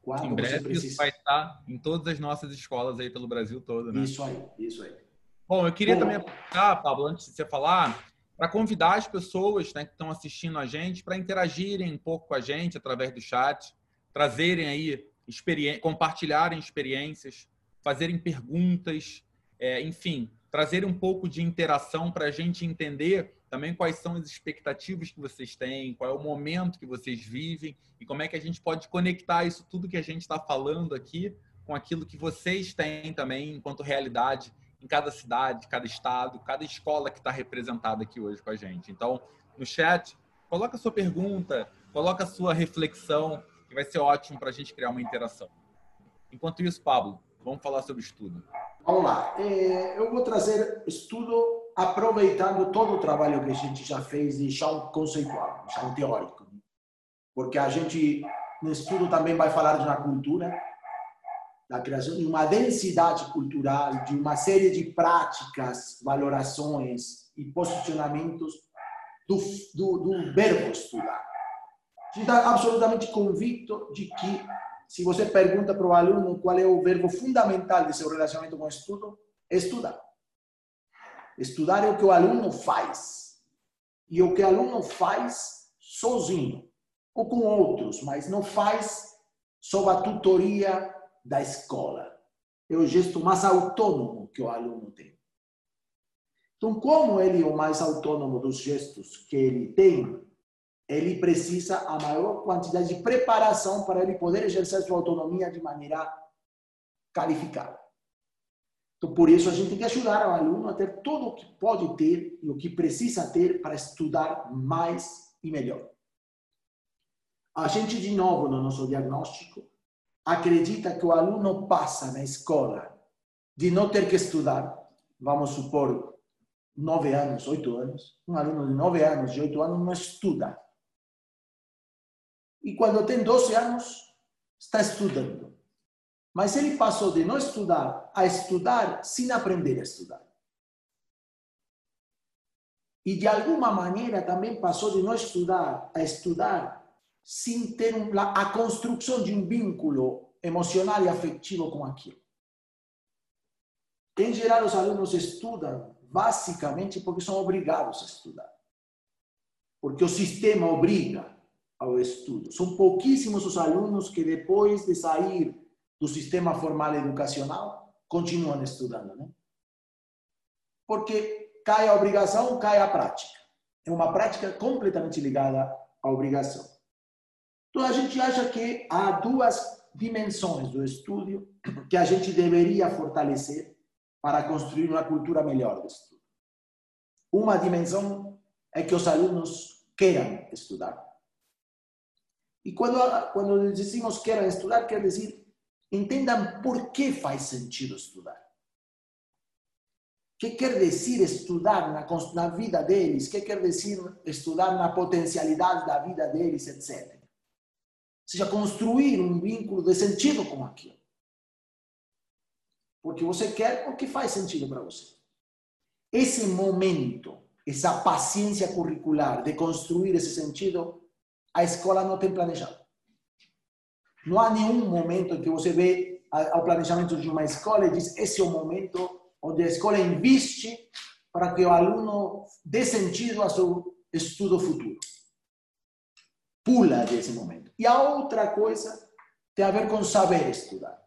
Quando em breve precisa... isso vai estar em todas as nossas escolas aí pelo Brasil todo, né? Isso aí, isso aí. Bom, eu queria Bom, também aproveitar, Pablo, antes de você falar, para convidar as pessoas né, que estão assistindo a gente para interagirem um pouco com a gente através do chat, trazerem aí, experi compartilharem experiências, fazerem perguntas, é, enfim, trazerem um pouco de interação para a gente entender também quais são as expectativas que vocês têm, qual é o momento que vocês vivem e como é que a gente pode conectar isso tudo que a gente está falando aqui com aquilo que vocês têm também enquanto realidade em cada cidade, cada estado, cada escola que está representada aqui hoje com a gente. Então, no chat, coloca a sua pergunta, coloca a sua reflexão, que vai ser ótimo para a gente criar uma interação. Enquanto isso, Pablo, vamos falar sobre estudo. Vamos lá. É, eu vou trazer estudo aproveitando todo o trabalho que a gente já fez de chão conceitual, chão teórico. Porque a gente, no estudo, também vai falar de uma cultura, da criação de uma densidade cultural, de uma série de práticas, valorações e posicionamentos do, do, do verbo estudar. A gente está absolutamente convicto de que, se você pergunta para o aluno qual é o verbo fundamental de seu relacionamento com o estudo, é estudar. Estudar é o que o aluno faz. E o que o aluno faz sozinho, ou com outros, mas não faz sob a tutoria da escola. É o gesto mais autônomo que o aluno tem. Então, como ele é o mais autônomo dos gestos que ele tem, ele precisa a maior quantidade de preparação para ele poder exercer sua autonomia de maneira qualificada. Então, por isso, a gente tem que ajudar o aluno a ter tudo o que pode ter e o que precisa ter para estudar mais e melhor. A gente, de novo, no nosso diagnóstico, acredita que o aluno passa na escola de não ter que estudar, vamos supor, nove anos, oito anos, um aluno de nove anos, de oito anos, não estuda. E quando tem 12 anos, está estudando. Mas ele passou de não estudar a estudar sem aprender a estudar. E de alguma maneira também passou de não estudar a estudar sem ter a construção de um vínculo emocional e afetivo com aquilo. Em geral, os alunos estudam basicamente porque são obrigados a estudar. Porque o sistema obriga ao estudo. São pouquíssimos os alunos que, depois de sair do sistema formal educacional continuam estudando, né? Porque cai a obrigação, cai a prática. É uma prática completamente ligada à obrigação. Então a gente acha que há duas dimensões do estudo que a gente deveria fortalecer para construir uma cultura melhor de estudo. Uma dimensão é que os alunos queiram estudar. E quando, quando dizemos queiram estudar, quer dizer Entendam por que faz sentido estudar. O que quer dizer estudar na, na vida deles? O que quer dizer estudar na potencialidade da vida deles, etc. Ou seja, construir um vínculo de sentido com aquilo. Porque você quer, porque faz sentido para você. Esse momento, essa paciência curricular de construir esse sentido, a escola não tem planejado. Não há nenhum momento que você vê o planejamento de uma escola e diz esse é o momento onde a escola investe para que o aluno dê sentido ao seu estudo futuro. Pula desse momento. E a outra coisa tem a ver com saber estudar.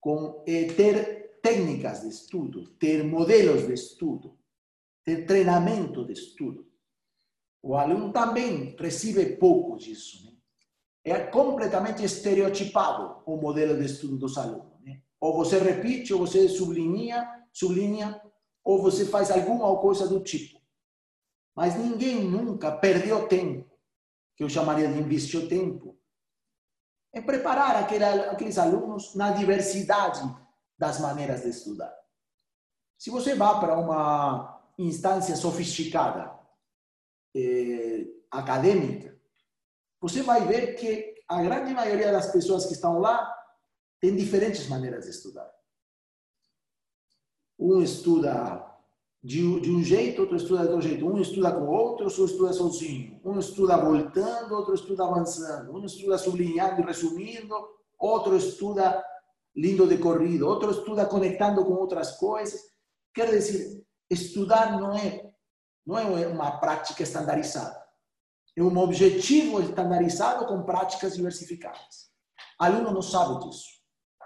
Com eh, ter técnicas de estudo, ter modelos de estudo, ter treinamento de estudo. O aluno também recebe pouco disso. Né? É completamente estereotipado o modelo de estudo dos alunos. Né? Ou você repite, ou você sublinha, sublinha, ou você faz alguma coisa do tipo. Mas ninguém nunca perdeu tempo, que eu chamaria de investir tempo, em preparar aqueles alunos na diversidade das maneiras de estudar. Se você vai para uma instância sofisticada, eh, acadêmica, você vai ver que a grande maioria das pessoas que estão lá tem diferentes maneiras de estudar. Um estuda de, um jeito, outro estuda de outro jeito. Um estuda com outro, outro estuda sozinho. Um estuda voltando, outro estuda avançando. Um estuda sublinhando e resumindo, outro estuda lindo de corrido, outro estuda conectando com outras coisas. Quer dizer, estudar não é, não é uma prática estandarizada. É um objetivo estandarizado com práticas diversificadas. Aluno não sabe disso.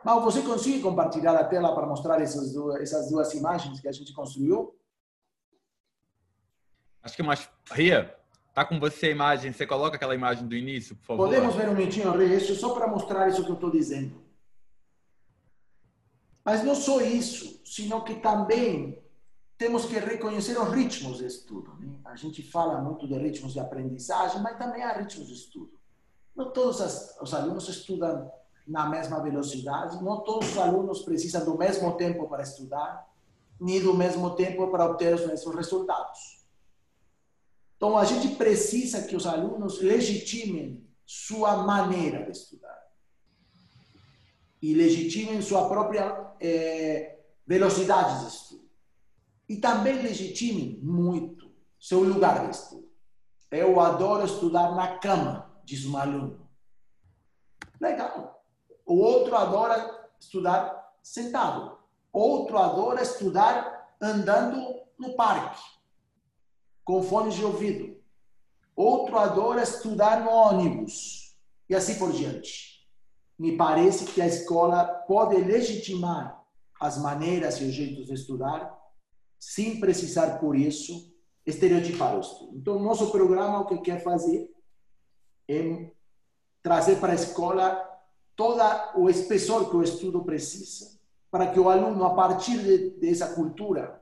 Mas você consegue compartilhar a tela para mostrar essas duas, essas duas imagens que a gente construiu? Acho que mais. Ria, tá com você a imagem. Você coloca aquela imagem do início, por favor? Podemos ver um minutinho, Ria, isso só para mostrar isso que eu estou dizendo. Mas não só isso, sino que também temos que reconhecer os ritmos de estudo. Né? A gente fala muito de ritmos de aprendizagem, mas também há ritmos de estudo. Não todos os alunos estudam na mesma velocidade, não todos os alunos precisam do mesmo tempo para estudar, nem do mesmo tempo para obter os mesmos resultados. Então, a gente precisa que os alunos legitimem sua maneira de estudar e legitimem sua própria é, velocidade de estudo e também legitime muito seu lugar de estudo. Eu adoro estudar na cama, diz um aluno. Legal. O outro adora estudar sentado. Outro adora estudar andando no parque, com fones de ouvido. Outro adora estudar no ônibus. E assim por diante. Me parece que a escola pode legitimar as maneiras e os jeitos de estudar sem precisar, por isso, estereotipar o estudo. Então, nosso programa o que quer fazer é trazer para a escola todo o espessor que o estudo precisa, para que o aluno, a partir de, dessa cultura,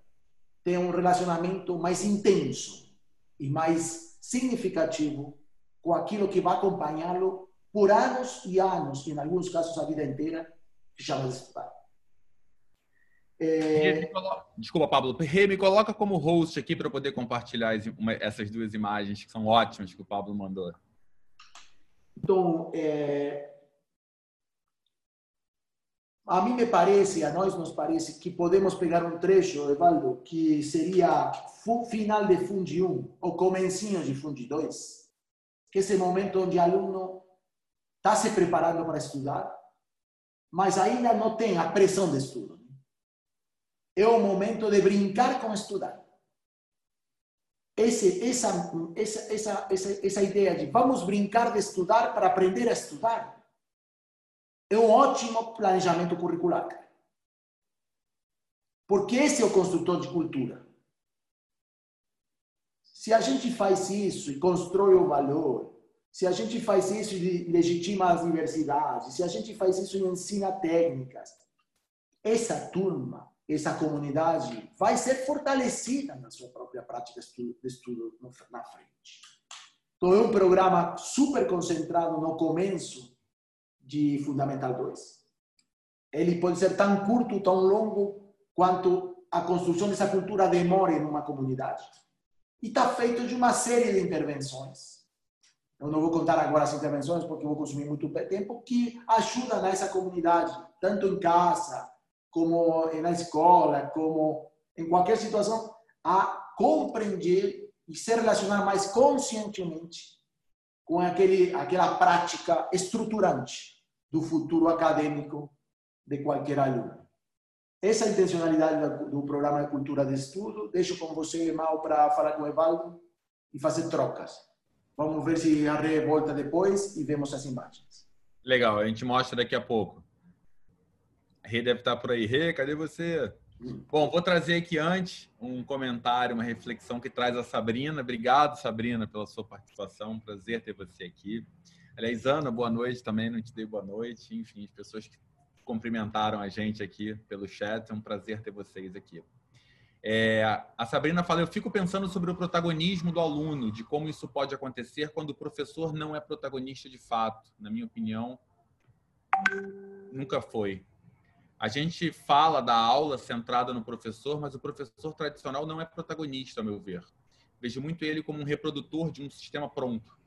tenha um relacionamento mais intenso e mais significativo com aquilo que vai acompanhá-lo por anos e anos, e em alguns casos a vida inteira, que chama de estudar. É... Desculpa, Pablo. Rê, me coloca como host aqui para poder compartilhar essas duas imagens que são ótimas que o Pablo mandou. Então, é... a mim me parece, a nós nos parece que podemos pegar um trecho, Evaldo, que seria final de Fundi 1 ou comecinho de Fundi 2, que é esse momento onde o aluno está se preparando para estudar, mas ainda não tem a pressão de estudo é o momento de brincar com estudar. Esse, essa, essa, essa, essa, essa ideia de vamos brincar de estudar para aprender a estudar é um ótimo planejamento curricular. Porque esse é o construtor de cultura. Se a gente faz isso e constrói o valor, se a gente faz isso e legitima as universidades, se a gente faz isso e ensina técnicas, essa turma essa comunidade vai ser fortalecida na sua própria prática de estudo na frente. Então, é um programa super concentrado no começo de Fundamental 2. Ele pode ser tão curto, tão longo, quanto a construção dessa cultura demora em uma comunidade. E está feito de uma série de intervenções. Eu não vou contar agora as intervenções, porque vou consumir muito tempo, que ajudam nessa comunidade, tanto em casa, como na escola, como em qualquer situação, a compreender e se relacionar mais conscientemente com aquele, aquela prática estruturante do futuro acadêmico de qualquer aluno. Essa intencionalidade do programa de cultura de estudo. Deixo com você, Mal, para falar com o Evaldo e fazer trocas. Vamos ver se a Rê volta depois e vemos as imagens. Legal, a gente mostra daqui a pouco. Rê deve estar por aí. Rê, cadê você? Bom, vou trazer aqui antes um comentário, uma reflexão que traz a Sabrina. Obrigado, Sabrina, pela sua participação. Prazer ter você aqui. Aliás, Ana, boa noite também. Não te dei boa noite. Enfim, as pessoas que cumprimentaram a gente aqui pelo chat. É um prazer ter vocês aqui. É, a Sabrina fala: Eu fico pensando sobre o protagonismo do aluno, de como isso pode acontecer quando o professor não é protagonista de fato. Na minha opinião, nunca foi. A gente fala da aula centrada no professor, mas o professor tradicional não é protagonista, ao meu ver. Vejo muito ele como um reprodutor de um sistema pronto,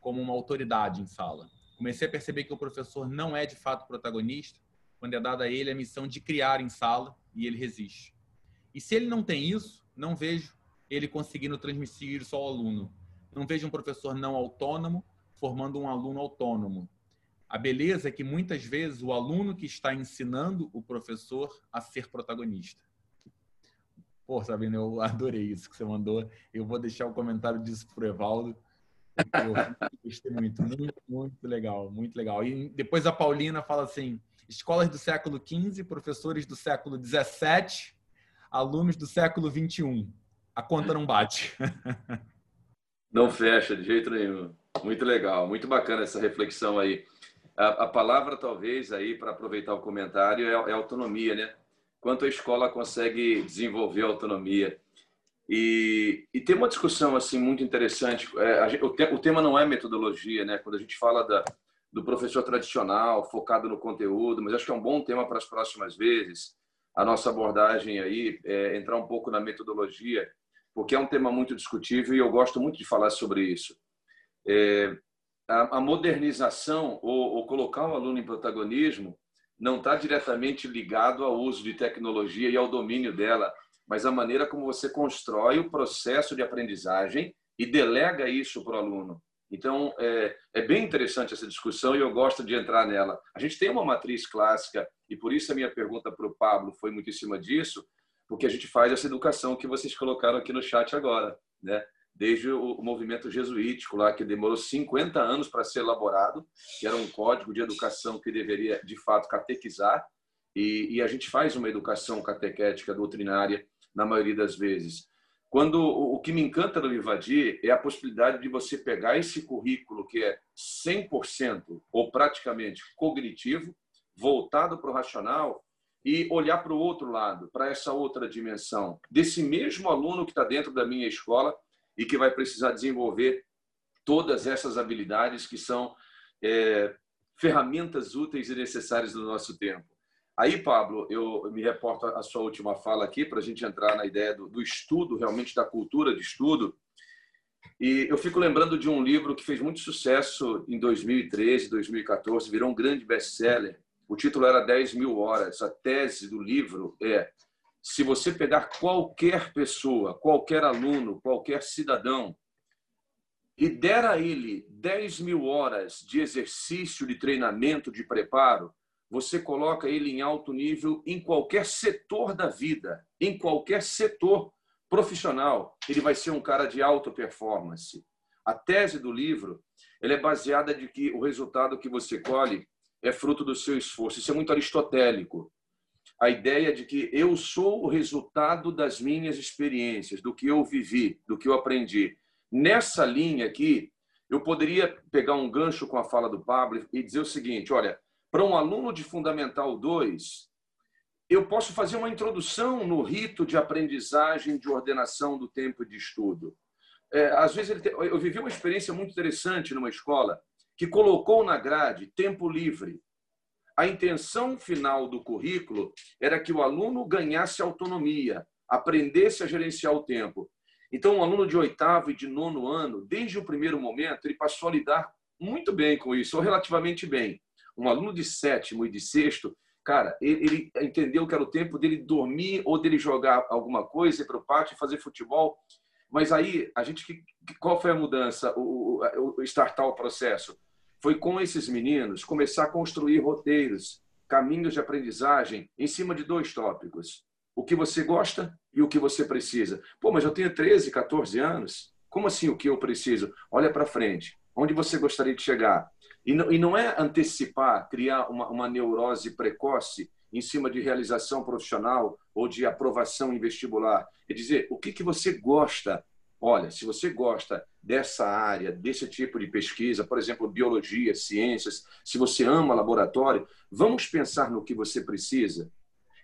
como uma autoridade em sala. Comecei a perceber que o professor não é de fato protagonista quando é dada a ele a missão de criar em sala e ele resiste. E se ele não tem isso, não vejo ele conseguindo transmitir isso ao aluno. Não vejo um professor não autônomo formando um aluno autônomo. A beleza é que muitas vezes o aluno que está ensinando o professor a ser protagonista. Pô, Sabina, eu adorei isso que você mandou. Eu vou deixar o comentário disso para o Evaldo. Gostei muito, muito, muito legal, muito legal. E depois a Paulina fala assim: escolas do século XV, professores do século XVII, alunos do século XXI. A conta não bate. Não fecha de jeito nenhum. Muito legal, muito bacana essa reflexão aí. A, a palavra, talvez, aí, para aproveitar o comentário, é, é, autonomia, né? Quanto a escola consegue desenvolver autonomia. E, e tem uma discussão, assim, muito interessante. É, o, te, o, tema não é metodologia, né? Quando a gente fala da, do professor tradicional, focado no conteúdo, mas acho que é um bom tema para as próximas vezes. A nossa abordagem aí é entrar um pouco na metodologia, porque é um tema muito discutível e eu gosto muito de falar sobre isso. É, a, modernização ou, ou colocar o aluno em protagonismo não está diretamente ligado ao uso de tecnologia e ao domínio dela, mas a maneira como você constrói o processo de aprendizagem e delega isso para o aluno. Então, é, é, bem interessante essa discussão e eu gosto de entrar nela. A gente tem uma matriz clássica, e por isso a minha pergunta para o Pablo foi muito em cima disso, porque a gente faz essa educação que vocês colocaram aqui no chat agora. Né? Desde o movimento jesuítico lá, que demorou 50 anos para ser elaborado, que era um código de educação que deveria, de fato, catequizar, e, e a gente faz uma educação catequética doutrinária na maioria das vezes. Quando o que me encanta no Vivadir é a possibilidade de você pegar esse currículo que é 100% ou praticamente cognitivo, voltado para o racional, e olhar para o outro lado, para essa outra dimensão, desse mesmo aluno que está dentro da minha escola, e que vai precisar desenvolver todas essas habilidades que são é, ferramentas úteis e necessárias no nosso tempo. Aí, Pablo, eu me reporto a sua última fala aqui para a gente entrar na ideia do, do estudo, realmente da cultura de estudo. E eu fico lembrando de um livro que fez muito sucesso em 2013, 2014, virou um grande best-seller. O título era 10 mil horas. A tese do livro é se você pegar qualquer pessoa, qualquer aluno, qualquer cidadão, e der a ele 10 mil horas de exercício, de treinamento, de preparo, você coloca ele em alto nível em qualquer setor da vida, em qualquer setor profissional, ele vai ser um cara de alta performance. A tese do livro ela é baseada de que o resultado que você colhe é fruto do seu esforço. Isso é muito aristotélico a ideia de que eu sou o resultado das minhas experiências, do que eu vivi, do que eu aprendi. Nessa linha aqui, eu poderia pegar um gancho com a fala do Pablo e dizer o seguinte: olha, para um aluno de Fundamental 2, eu posso fazer uma introdução no rito de aprendizagem de ordenação do tempo de estudo. É, às vezes, tem, eu vivi uma experiência muito interessante numa escola que colocou na grade tempo livre. A intenção final do currículo era que o aluno ganhasse autonomia, aprendesse a gerenciar o tempo. Então, um aluno de oitavo e de nono ano, desde o primeiro momento, ele passou a lidar muito bem com isso, ou relativamente bem. Um aluno de sétimo e de sexto, cara, ele, ele entendeu que era o tempo dele dormir ou dele jogar alguma coisa, ir para o pátio, fazer futebol. Mas aí, a gente, qual foi a mudança, o, o, o startar o processo? Foi com esses meninos começar a construir roteiros, caminhos de aprendizagem em cima de dois tópicos: o que você gosta e o que você precisa. Pô, mas eu tenho 13, 14 anos. Como assim o que eu preciso? Olha para frente. Onde você gostaria de chegar? E não, e não é antecipar, criar uma, uma neurose precoce em cima de realização profissional ou de aprovação em vestibular. É dizer, o que, que você gosta? Olha, se você gosta dessa área, desse tipo de pesquisa, por exemplo, biologia, ciências, se você ama laboratório, vamos pensar no que você precisa.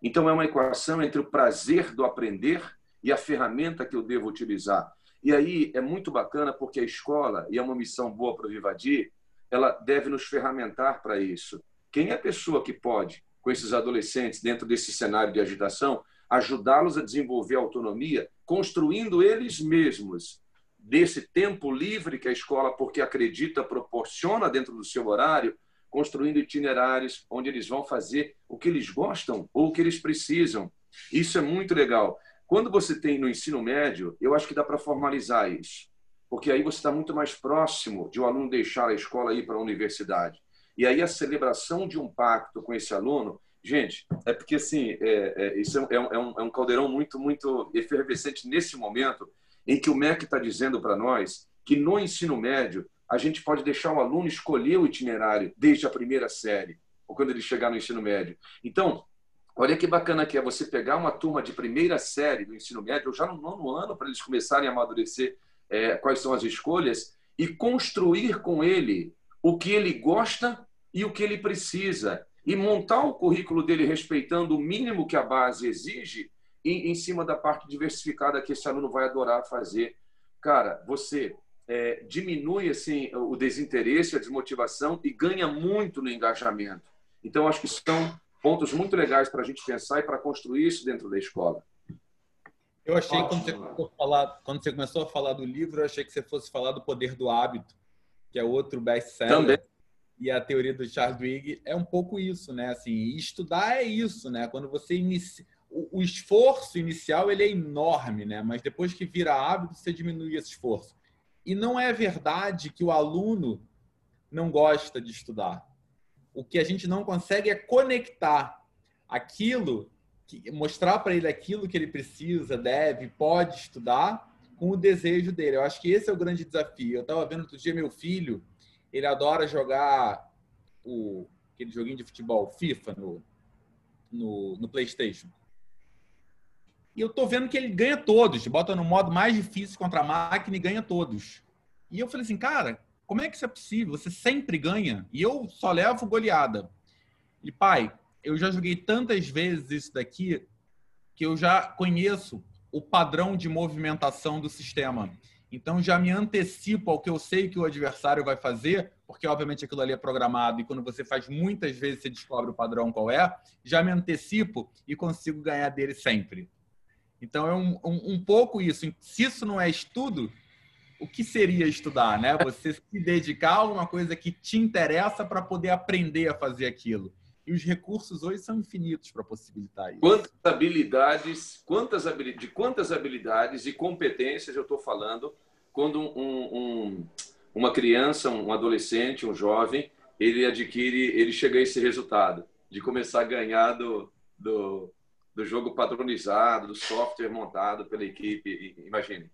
Então, é uma equação entre o prazer do aprender e a ferramenta que eu devo utilizar. E aí é muito bacana porque a escola, e é uma missão boa para o Vivadir, ela deve nos ferramentar para isso. Quem é a pessoa que pode, com esses adolescentes, dentro desse cenário de agitação, ajudá-los a desenvolver autonomia, construindo eles mesmos desse tempo livre que a escola, porque acredita, proporciona dentro do seu horário, construindo itinerários onde eles vão fazer o que eles gostam ou o que eles precisam. Isso é muito legal. Quando você tem no ensino médio, eu acho que dá para formalizar isso, porque aí você está muito mais próximo de o um aluno deixar a escola e ir para a universidade. E aí a celebração de um pacto com esse aluno, gente, é porque assim, é, é, isso é, é, um, é um caldeirão muito, muito efervescente nesse momento, em que o MEC está dizendo para nós que no ensino médio a gente pode deixar o aluno escolher o itinerário desde a primeira série, ou quando ele chegar no ensino médio. Então, olha que bacana que é você pegar uma turma de primeira série do ensino médio, ou já no nono ano, para eles começarem a amadurecer é, quais são as escolhas, e construir com ele o que ele gosta e o que ele precisa. E montar o currículo dele respeitando o mínimo que a base exige em, em cima da parte diversificada que esse aluno vai adorar fazer. Cara, você é, diminui assim o desinteresse, a desmotivação e ganha muito no engajamento. Então, acho que são pontos muito legais para a gente pensar e para construir isso dentro da escola. Eu achei, quando você, falar, quando você, começou a falar do livro, eu achei que você fosse falar do Poder do Hábito, que é outro best-seller. Também. E a teoria do Charles Duhigg é um pouco isso, né? Assim, estudar é isso, né? Quando você inicia o, esforço inicial ele é enorme, né? Mas depois que vira hábito, você diminui esse esforço. E não é verdade que o aluno não gosta de estudar. O que a gente não consegue é conectar aquilo, que, mostrar para ele aquilo que ele precisa, deve, pode estudar, com o desejo dele. Eu acho que esse é o grande desafio. Eu estava vendo outro dia meu filho, ele adora jogar o, aquele joguinho de futebol, FIFA, no, no, no PlayStation. E eu tô vendo que ele ganha todos. Bota no modo mais difícil contra a máquina e ganha todos. E eu falei assim, cara, como é que isso é possível? Você sempre ganha. E eu só levo goleada. E pai, eu já joguei tantas vezes isso daqui que eu já conheço o padrão de movimentação do sistema. Então já me antecipo ao que eu sei que o adversário vai fazer, porque obviamente aquilo ali é programado e quando você faz muitas vezes você descobre o padrão qual é, já me antecipo e consigo ganhar dele sempre. Então é um, um, um, pouco isso. Se isso não é estudo, o que seria estudar, né? Você se dedicar a alguma coisa que te interessa para poder aprender a fazer aquilo. E os recursos hoje são infinitos para possibilitar isso. Quantas habilidades, quantas de quantas habilidades e competências eu estou falando quando um, um, uma criança, um adolescente, um jovem, ele adquire, ele chega a esse resultado de começar a ganhar do, do, do jogo padronizado, do software montado pela equipe, imagine.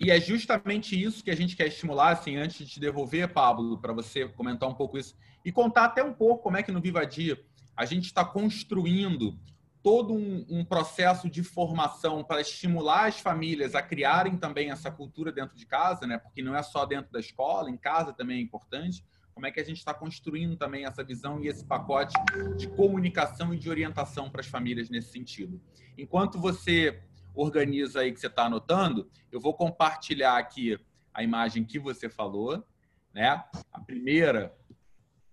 E é justamente isso que a gente quer estimular, assim, antes de devolver, Pablo, para você comentar um pouco isso e contar até um pouco como é que no Viva Dia a gente está construindo todo um, um, processo de formação para estimular as famílias a criarem também essa cultura dentro de casa, né? Porque não é só dentro da escola, em casa também é importante como é que a gente está construindo também essa visão e esse pacote de comunicação e de orientação para as famílias nesse sentido. Enquanto você organiza aí que você está anotando, eu vou compartilhar aqui a imagem que você falou, né? A primeira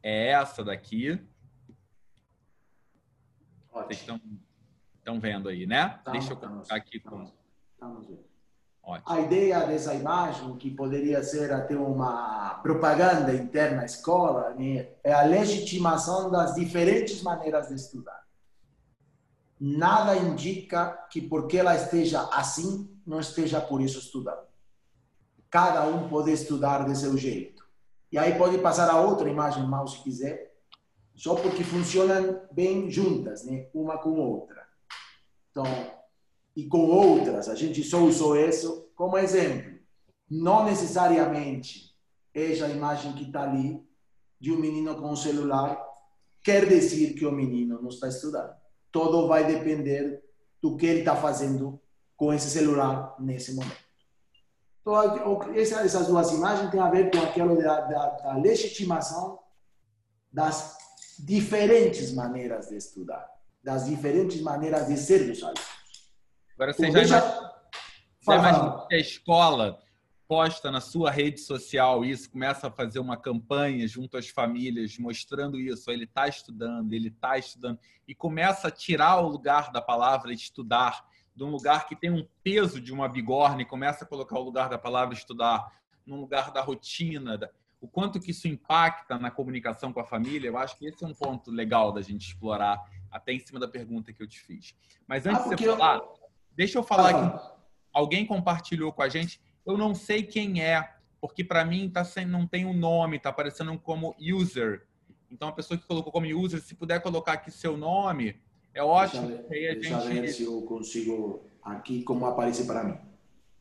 é essa daqui. Ótimo. Vocês estão, estão vendo aí, né? Tá, Deixa eu colocar aqui com. Estamos vendo. Ótimo. A ideia dessa imagem, que poderia ser até uma propaganda interna à escola, né, é a legitimação das diferentes maneiras de estudar. Nada indica que porque ela esteja assim, não esteja por isso estudando. Cada um pode estudar de seu jeito. E aí pode passar a outra imagem, mal se quiser, só porque funcionam bem juntas, né? uma com outra. Então, e com outras. A gente só usou isso como exemplo. Não necessariamente essa imagem que está ali de um menino com um celular quer dizer que o menino não está estudando. Tudo vai depender do que ele está fazendo com esse celular nesse momento. Então, essas duas imagens têm a ver com aquilo da, da, da legitimação das diferentes maneiras de estudar, das diferentes maneiras de ser dos alunos. Agora você já, já, imagina a escola posta na sua rede social isso, começa a fazer uma campanha junto às famílias mostrando isso, ele está estudando, ele está estudando, e começa a tirar o lugar da palavra estudar de um lugar que tem um peso de uma bigorna e começa a colocar o lugar da palavra estudar num lugar da rotina, da, o quanto que isso impacta na comunicação com a família, eu acho que esse é um ponto legal da gente explorar, até em cima da pergunta que eu te fiz. Mas antes ah, de você falar, eu... deixa eu falar ah, que alguém compartilhou com a gente, eu não sei quem é, porque para mim tá sem, não tem um nome, tá aparecendo como user. Então a pessoa que colocou como user, se puder colocar aqui seu nome, é ótimo. Deixa, aí a gente... ver se eu consigo aqui como aparece para mim.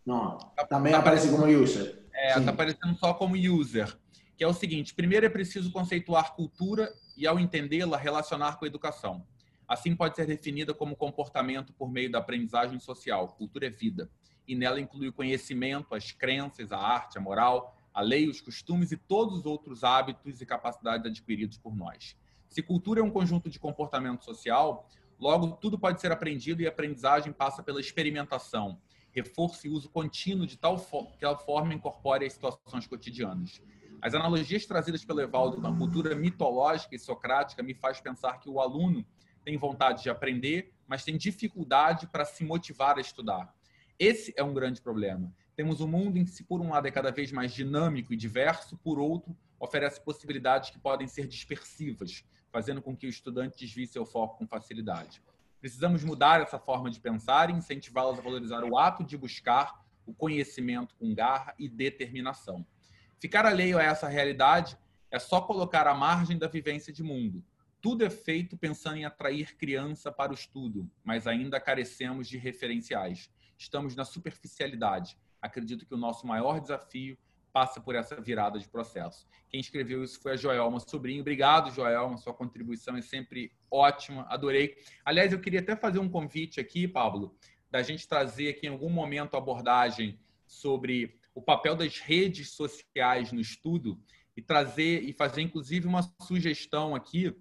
Não, tá, também tá aparece como user. É, está aparecendo só como user. Que é o seguinte: primeiro é preciso conceituar cultura e, ao entendê-la, relacionar com a educação. Assim pode ser definida como comportamento por meio da aprendizagem social. Cultura é vida. E nela inclui o conhecimento, as crenças, a arte, a moral, a lei, os costumes e todos os outros hábitos e capacidades adquiridos por nós. Se cultura é um conjunto de comportamento social, Logo, tudo pode ser aprendido e a aprendizagem passa pela experimentação, reforço e uso contínuo de tal que a forma incorpore as situações cotidianas. As analogias trazidas pelo Evaldo com a cultura mitológica e socrática me faz pensar que o aluno tem vontade de aprender, mas tem dificuldade para se motivar a estudar. Esse é um grande problema. Temos um mundo em que, se por um lado é cada vez mais dinâmico e diverso, por outro, oferece possibilidades que podem ser dispersivas, fazendo com que o estudante desvie seu foco com facilidade. Precisamos mudar essa forma de pensar e incentivá-los a valorizar o ato de buscar o conhecimento com garra e determinação. Ficar alheio a essa realidade é só colocar à margem da vivência de mundo. Tudo é feito pensando em atrair criança para o estudo, mas ainda carecemos de referenciais. Estamos na superficialidade. Acredito que o nosso maior desafio passa por essa virada de processo. Quem escreveu isso foi a Joelma Sobrinho. Obrigado, Joelma, sua contribuição é sempre ótima, adorei. Aliás, eu queria até fazer um convite aqui, Pablo, da gente trazer aqui em algum momento a abordagem sobre o papel das redes sociais no estudo e trazer e fazer inclusive uma sugestão aqui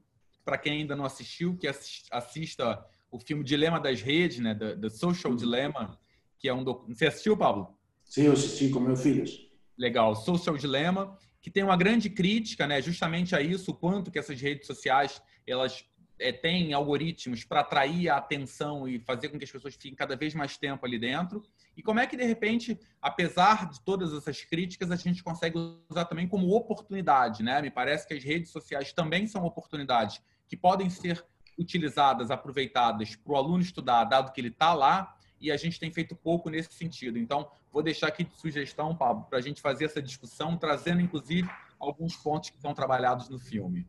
para quem ainda não assistiu, que assista o filme Dilema das Redes, né, The, Social Dilemma, que é um doc... Você assistiu, Pablo? Sim, eu assisti com meus filhos legal, Social Dilemma, que tem uma grande crítica, né, justamente a isso, o quanto que essas redes sociais elas é, têm algoritmos para atrair a atenção e fazer com que as pessoas fiquem cada vez mais tempo ali dentro. E como é que, de repente, apesar de todas essas críticas, a gente consegue usar também como oportunidade, né? Me parece que as redes sociais também são oportunidades que podem ser utilizadas, aproveitadas para o aluno estudar, dado que ele está lá, e a gente tem feito pouco nesse sentido. Então, vou deixar aqui de sugestão, Pablo, para a gente fazer essa discussão, trazendo inclusive alguns pontos que são trabalhados no filme.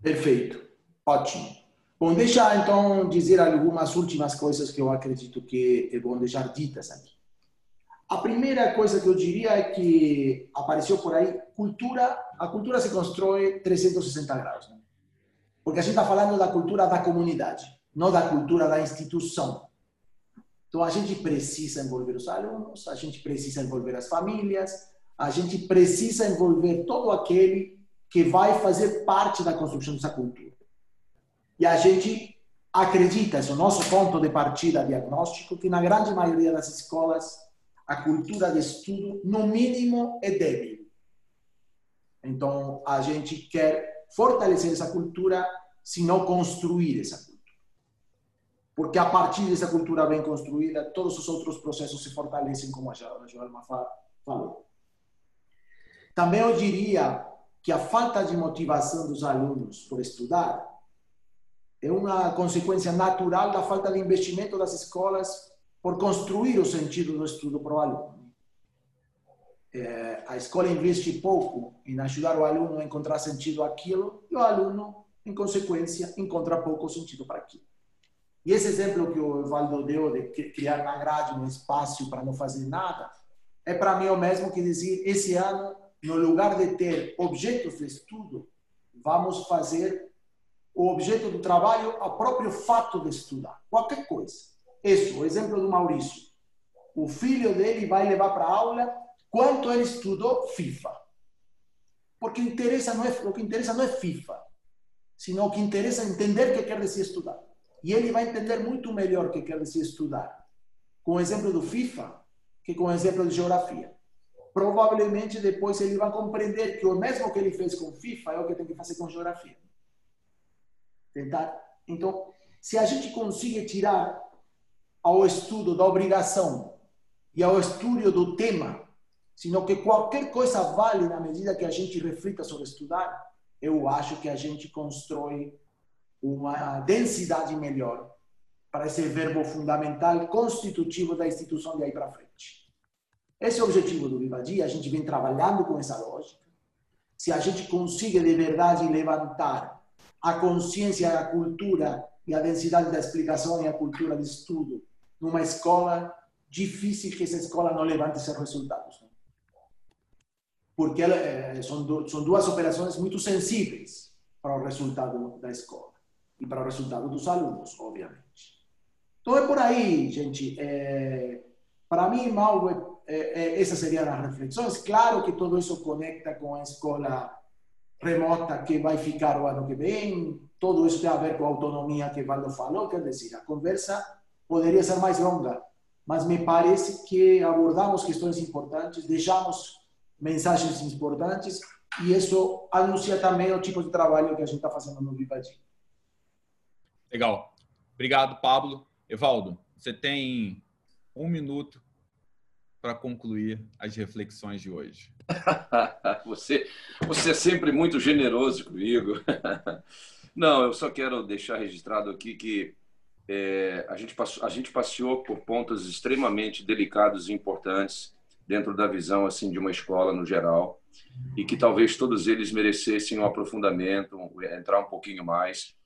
Perfeito, ótimo. Bom, deixa então dizer algumas últimas coisas que eu acredito que é bom deixar ditas aqui. A primeira coisa que eu diria é que apareceu por aí cultura. A cultura se constrói 360 graus, né? porque a gente está falando da cultura da comunidade, não da cultura da instituição. Então, a gente precisa envolver os alunos, a gente precisa envolver as famílias, a gente precisa envolver todo aquele que vai fazer parte da construção dessa cultura. E a gente acredita, esse é o nosso ponto de partida diagnóstico, que na grande maioria das escolas a cultura de estudo, no mínimo, é débil. Então, a gente quer fortalecer essa cultura, se não construir essa cultura porque a partir dessa cultura bem construída, todos os outros processos se fortalecem, como a Joelma falou. Também eu diria que a falta de motivação dos alunos por estudar é uma consequência natural da falta de investimento das escolas por construir o sentido do estudo para o aluno. É, a escola investe pouco em ajudar o aluno a encontrar sentido aquilo e o aluno, em consequência, encontra pouco sentido para aquilo. E esse exemplo que o Evaldo deu de criar na grade um espaço para não fazer nada, é para mim o mesmo que dizer, esse ano, no lugar de ter objetos de estudo, vamos fazer o objeto do trabalho o próprio fato de estudar, qualquer coisa. Isso, o exemplo do Maurício. o filho dele vai levar para aula quanto ele estudou FIFA. Porque interessa não é, o que interessa não é FIFA, sino o que interessa é entender o que quer dizer estudar. E ele vai entender muito melhor o que quer dizer estudar com o exemplo do FIFA que com o exemplo de geografia. Provavelmente depois ele vai compreender que o mesmo que ele fez com FIFA é o que tem que fazer com geografia. Tentar. Então, se a gente conseguir tirar ao estudo da obrigação e ao estudo do tema, sino que qualquer coisa vale na medida que a gente reflita sobre estudar, eu acho que a gente constrói uma densidade melhor para esse verbo fundamental constitutivo da instituição de aí para frente. Esse é o objetivo do Vivadi, a gente vem trabalhando com essa lógica. Se a gente consegue de verdade levantar a consciência, a cultura e a densidade da explicação e a cultura de estudo numa escola, difícil que essa escola não levante seus resultados. Né? Porque são, são duas operações muito sensíveis para o resultado da escola e para o resultado dos alunos, obviamente. Então é por aí, gente. É, para mim, Mauro, é, é, essas seriam as reflexões. Claro que tudo isso conecta com a escola remota que vai ficar o ano que vem. Tudo isso tem a ver com a autonomia que Valdo falou. Quer dizer, a conversa poderia ser mais longa, mas me parece que abordamos questões importantes, deixamos mensagens importantes e isso anuncia também o tipo de trabalho que a gente está fazendo no Vivadi. Legal. Obrigado, Pablo. Evaldo, você tem um minuto para concluir as reflexões de hoje. *laughs* você, você é sempre muito generoso comigo. *laughs* Não, eu só quero deixar registrado aqui que é, a, gente passou, a gente passeou por pontos extremamente delicados e importantes dentro da visão assim de uma escola no geral e que talvez todos eles merecessem um aprofundamento, entrar um pouquinho mais.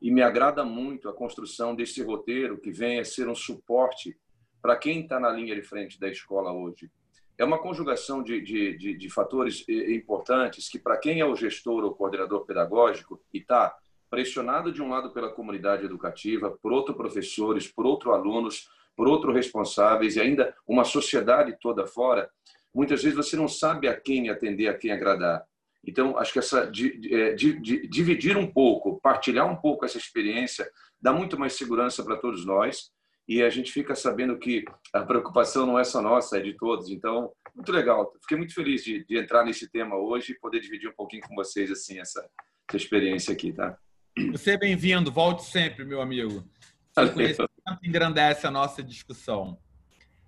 E me agrada muito a construção desse roteiro que vem a ser um suporte para quem está na linha de frente da escola hoje. É uma conjugação de, de, de, de fatores importantes que, para quem é o gestor ou coordenador pedagógico e está pressionado de um lado pela comunidade educativa, por outro professores, por outro alunos, por outro responsáveis e ainda uma sociedade toda fora, muitas vezes você não sabe a quem atender, a quem agradar. Então, acho que essa de, de, de, dividir um pouco, partilhar um pouco essa experiência, dá muito mais segurança para todos nós e a gente fica sabendo que a preocupação não é só nossa, é de todos. Então, muito legal. Fiquei muito feliz de, de entrar nesse tema hoje e poder dividir um pouquinho com vocês assim essa, essa experiência aqui, tá? Você é bem-vindo, volte sempre, meu amigo. Seu conhecimento engrandece a nossa discussão.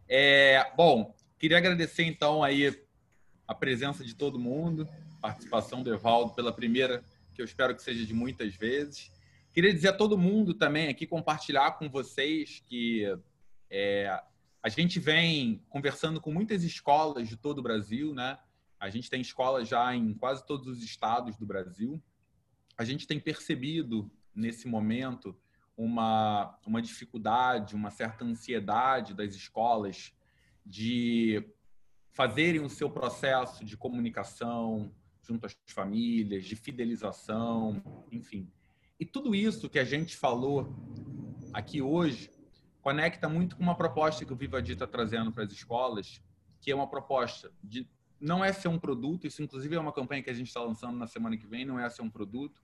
É, bom, queria agradecer então aí a presença de todo mundo, participação do Evaldo pela primeira, que eu espero que seja de muitas vezes. Queria dizer a todo mundo também aqui, compartilhar com vocês que é, a gente vem conversando com muitas escolas de todo o Brasil, né? A gente tem escolas já em quase todos os estados do Brasil a gente tem percebido nesse momento uma, uma dificuldade, uma certa ansiedade das escolas de fazerem o seu processo de comunicação junto às famílias, de fidelização, enfim. E tudo isso que a gente falou aqui hoje conecta muito com uma proposta que o Viva Dita está trazendo para as escolas, que é uma proposta de não é ser um produto, isso inclusive é uma campanha que a gente está lançando na semana que vem, não é ser um produto,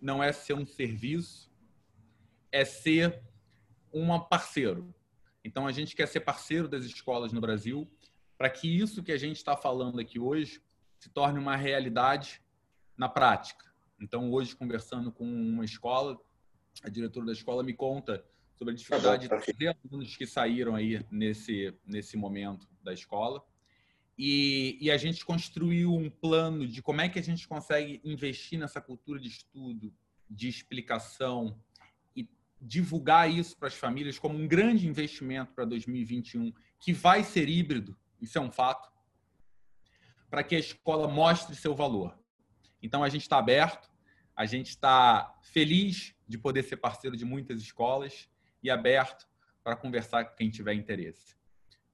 não é ser um serviço, é ser um parceiro. Então, a gente quer ser parceiro das escolas no Brasil para que isso que a gente está falando aqui hoje se torne uma realidade na prática. Então, hoje, conversando com uma escola, a diretora da escola me conta sobre a dificuldade de trazer alunos que saíram aí nesse, nesse momento da escola e, e, a gente construiu um plano de como é que a gente consegue investir nessa cultura de estudo, de explicação e divulgar isso para as famílias como um grande investimento para 2021, que vai ser híbrido, isso é um fato, para que a escola mostre seu valor. Então a gente está aberto, a gente está feliz de poder ser parceiro de muitas escolas e aberto para conversar com quem tiver interesse.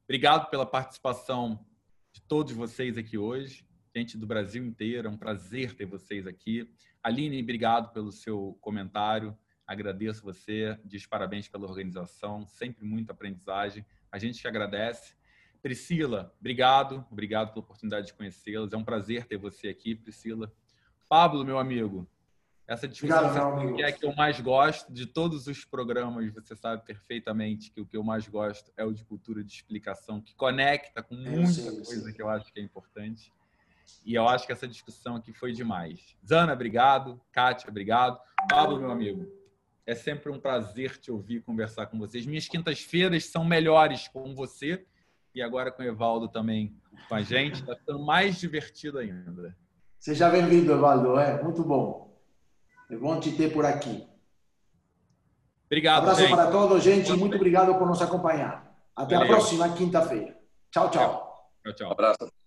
Obrigado pela participação de todos vocês aqui hoje, gente do Brasil inteiro. É um prazer ter vocês aqui. Aline, obrigado pelo seu comentário. Agradeço você, diz parabéns pela organização, sempre muita aprendizagem. A gente que agradece. Priscila, obrigado, obrigado pela oportunidade de conhecê-las. É um prazer ter você aqui, Priscila. Pablo, meu amigo, essa discussão Obrigado, que é que eu mais gosto de todos os programas, você sabe perfeitamente que o que eu mais gosto é o de cultura de explicação, que conecta com muita sei, coisa que eu acho que é importante. E eu acho que essa discussão aqui foi demais. Zana, obrigado. Kátia, obrigado. Pablo, meu amigo, é sempre um prazer te ouvir conversar com vocês. Minhas quintas-feiras são melhores com você e agora com o Evaldo também com a gente. Está ficando mais divertido ainda. Seja bem-vindo, Evaldo. É muito bom. É bom te ter por aqui. Obrigado, Abraço gente. para todos, gente. Muito obrigado por nos acompanhar. Até a Valeu. próxima quinta-feira. Tchau, tchau. Tchau, tchau. Um abraço.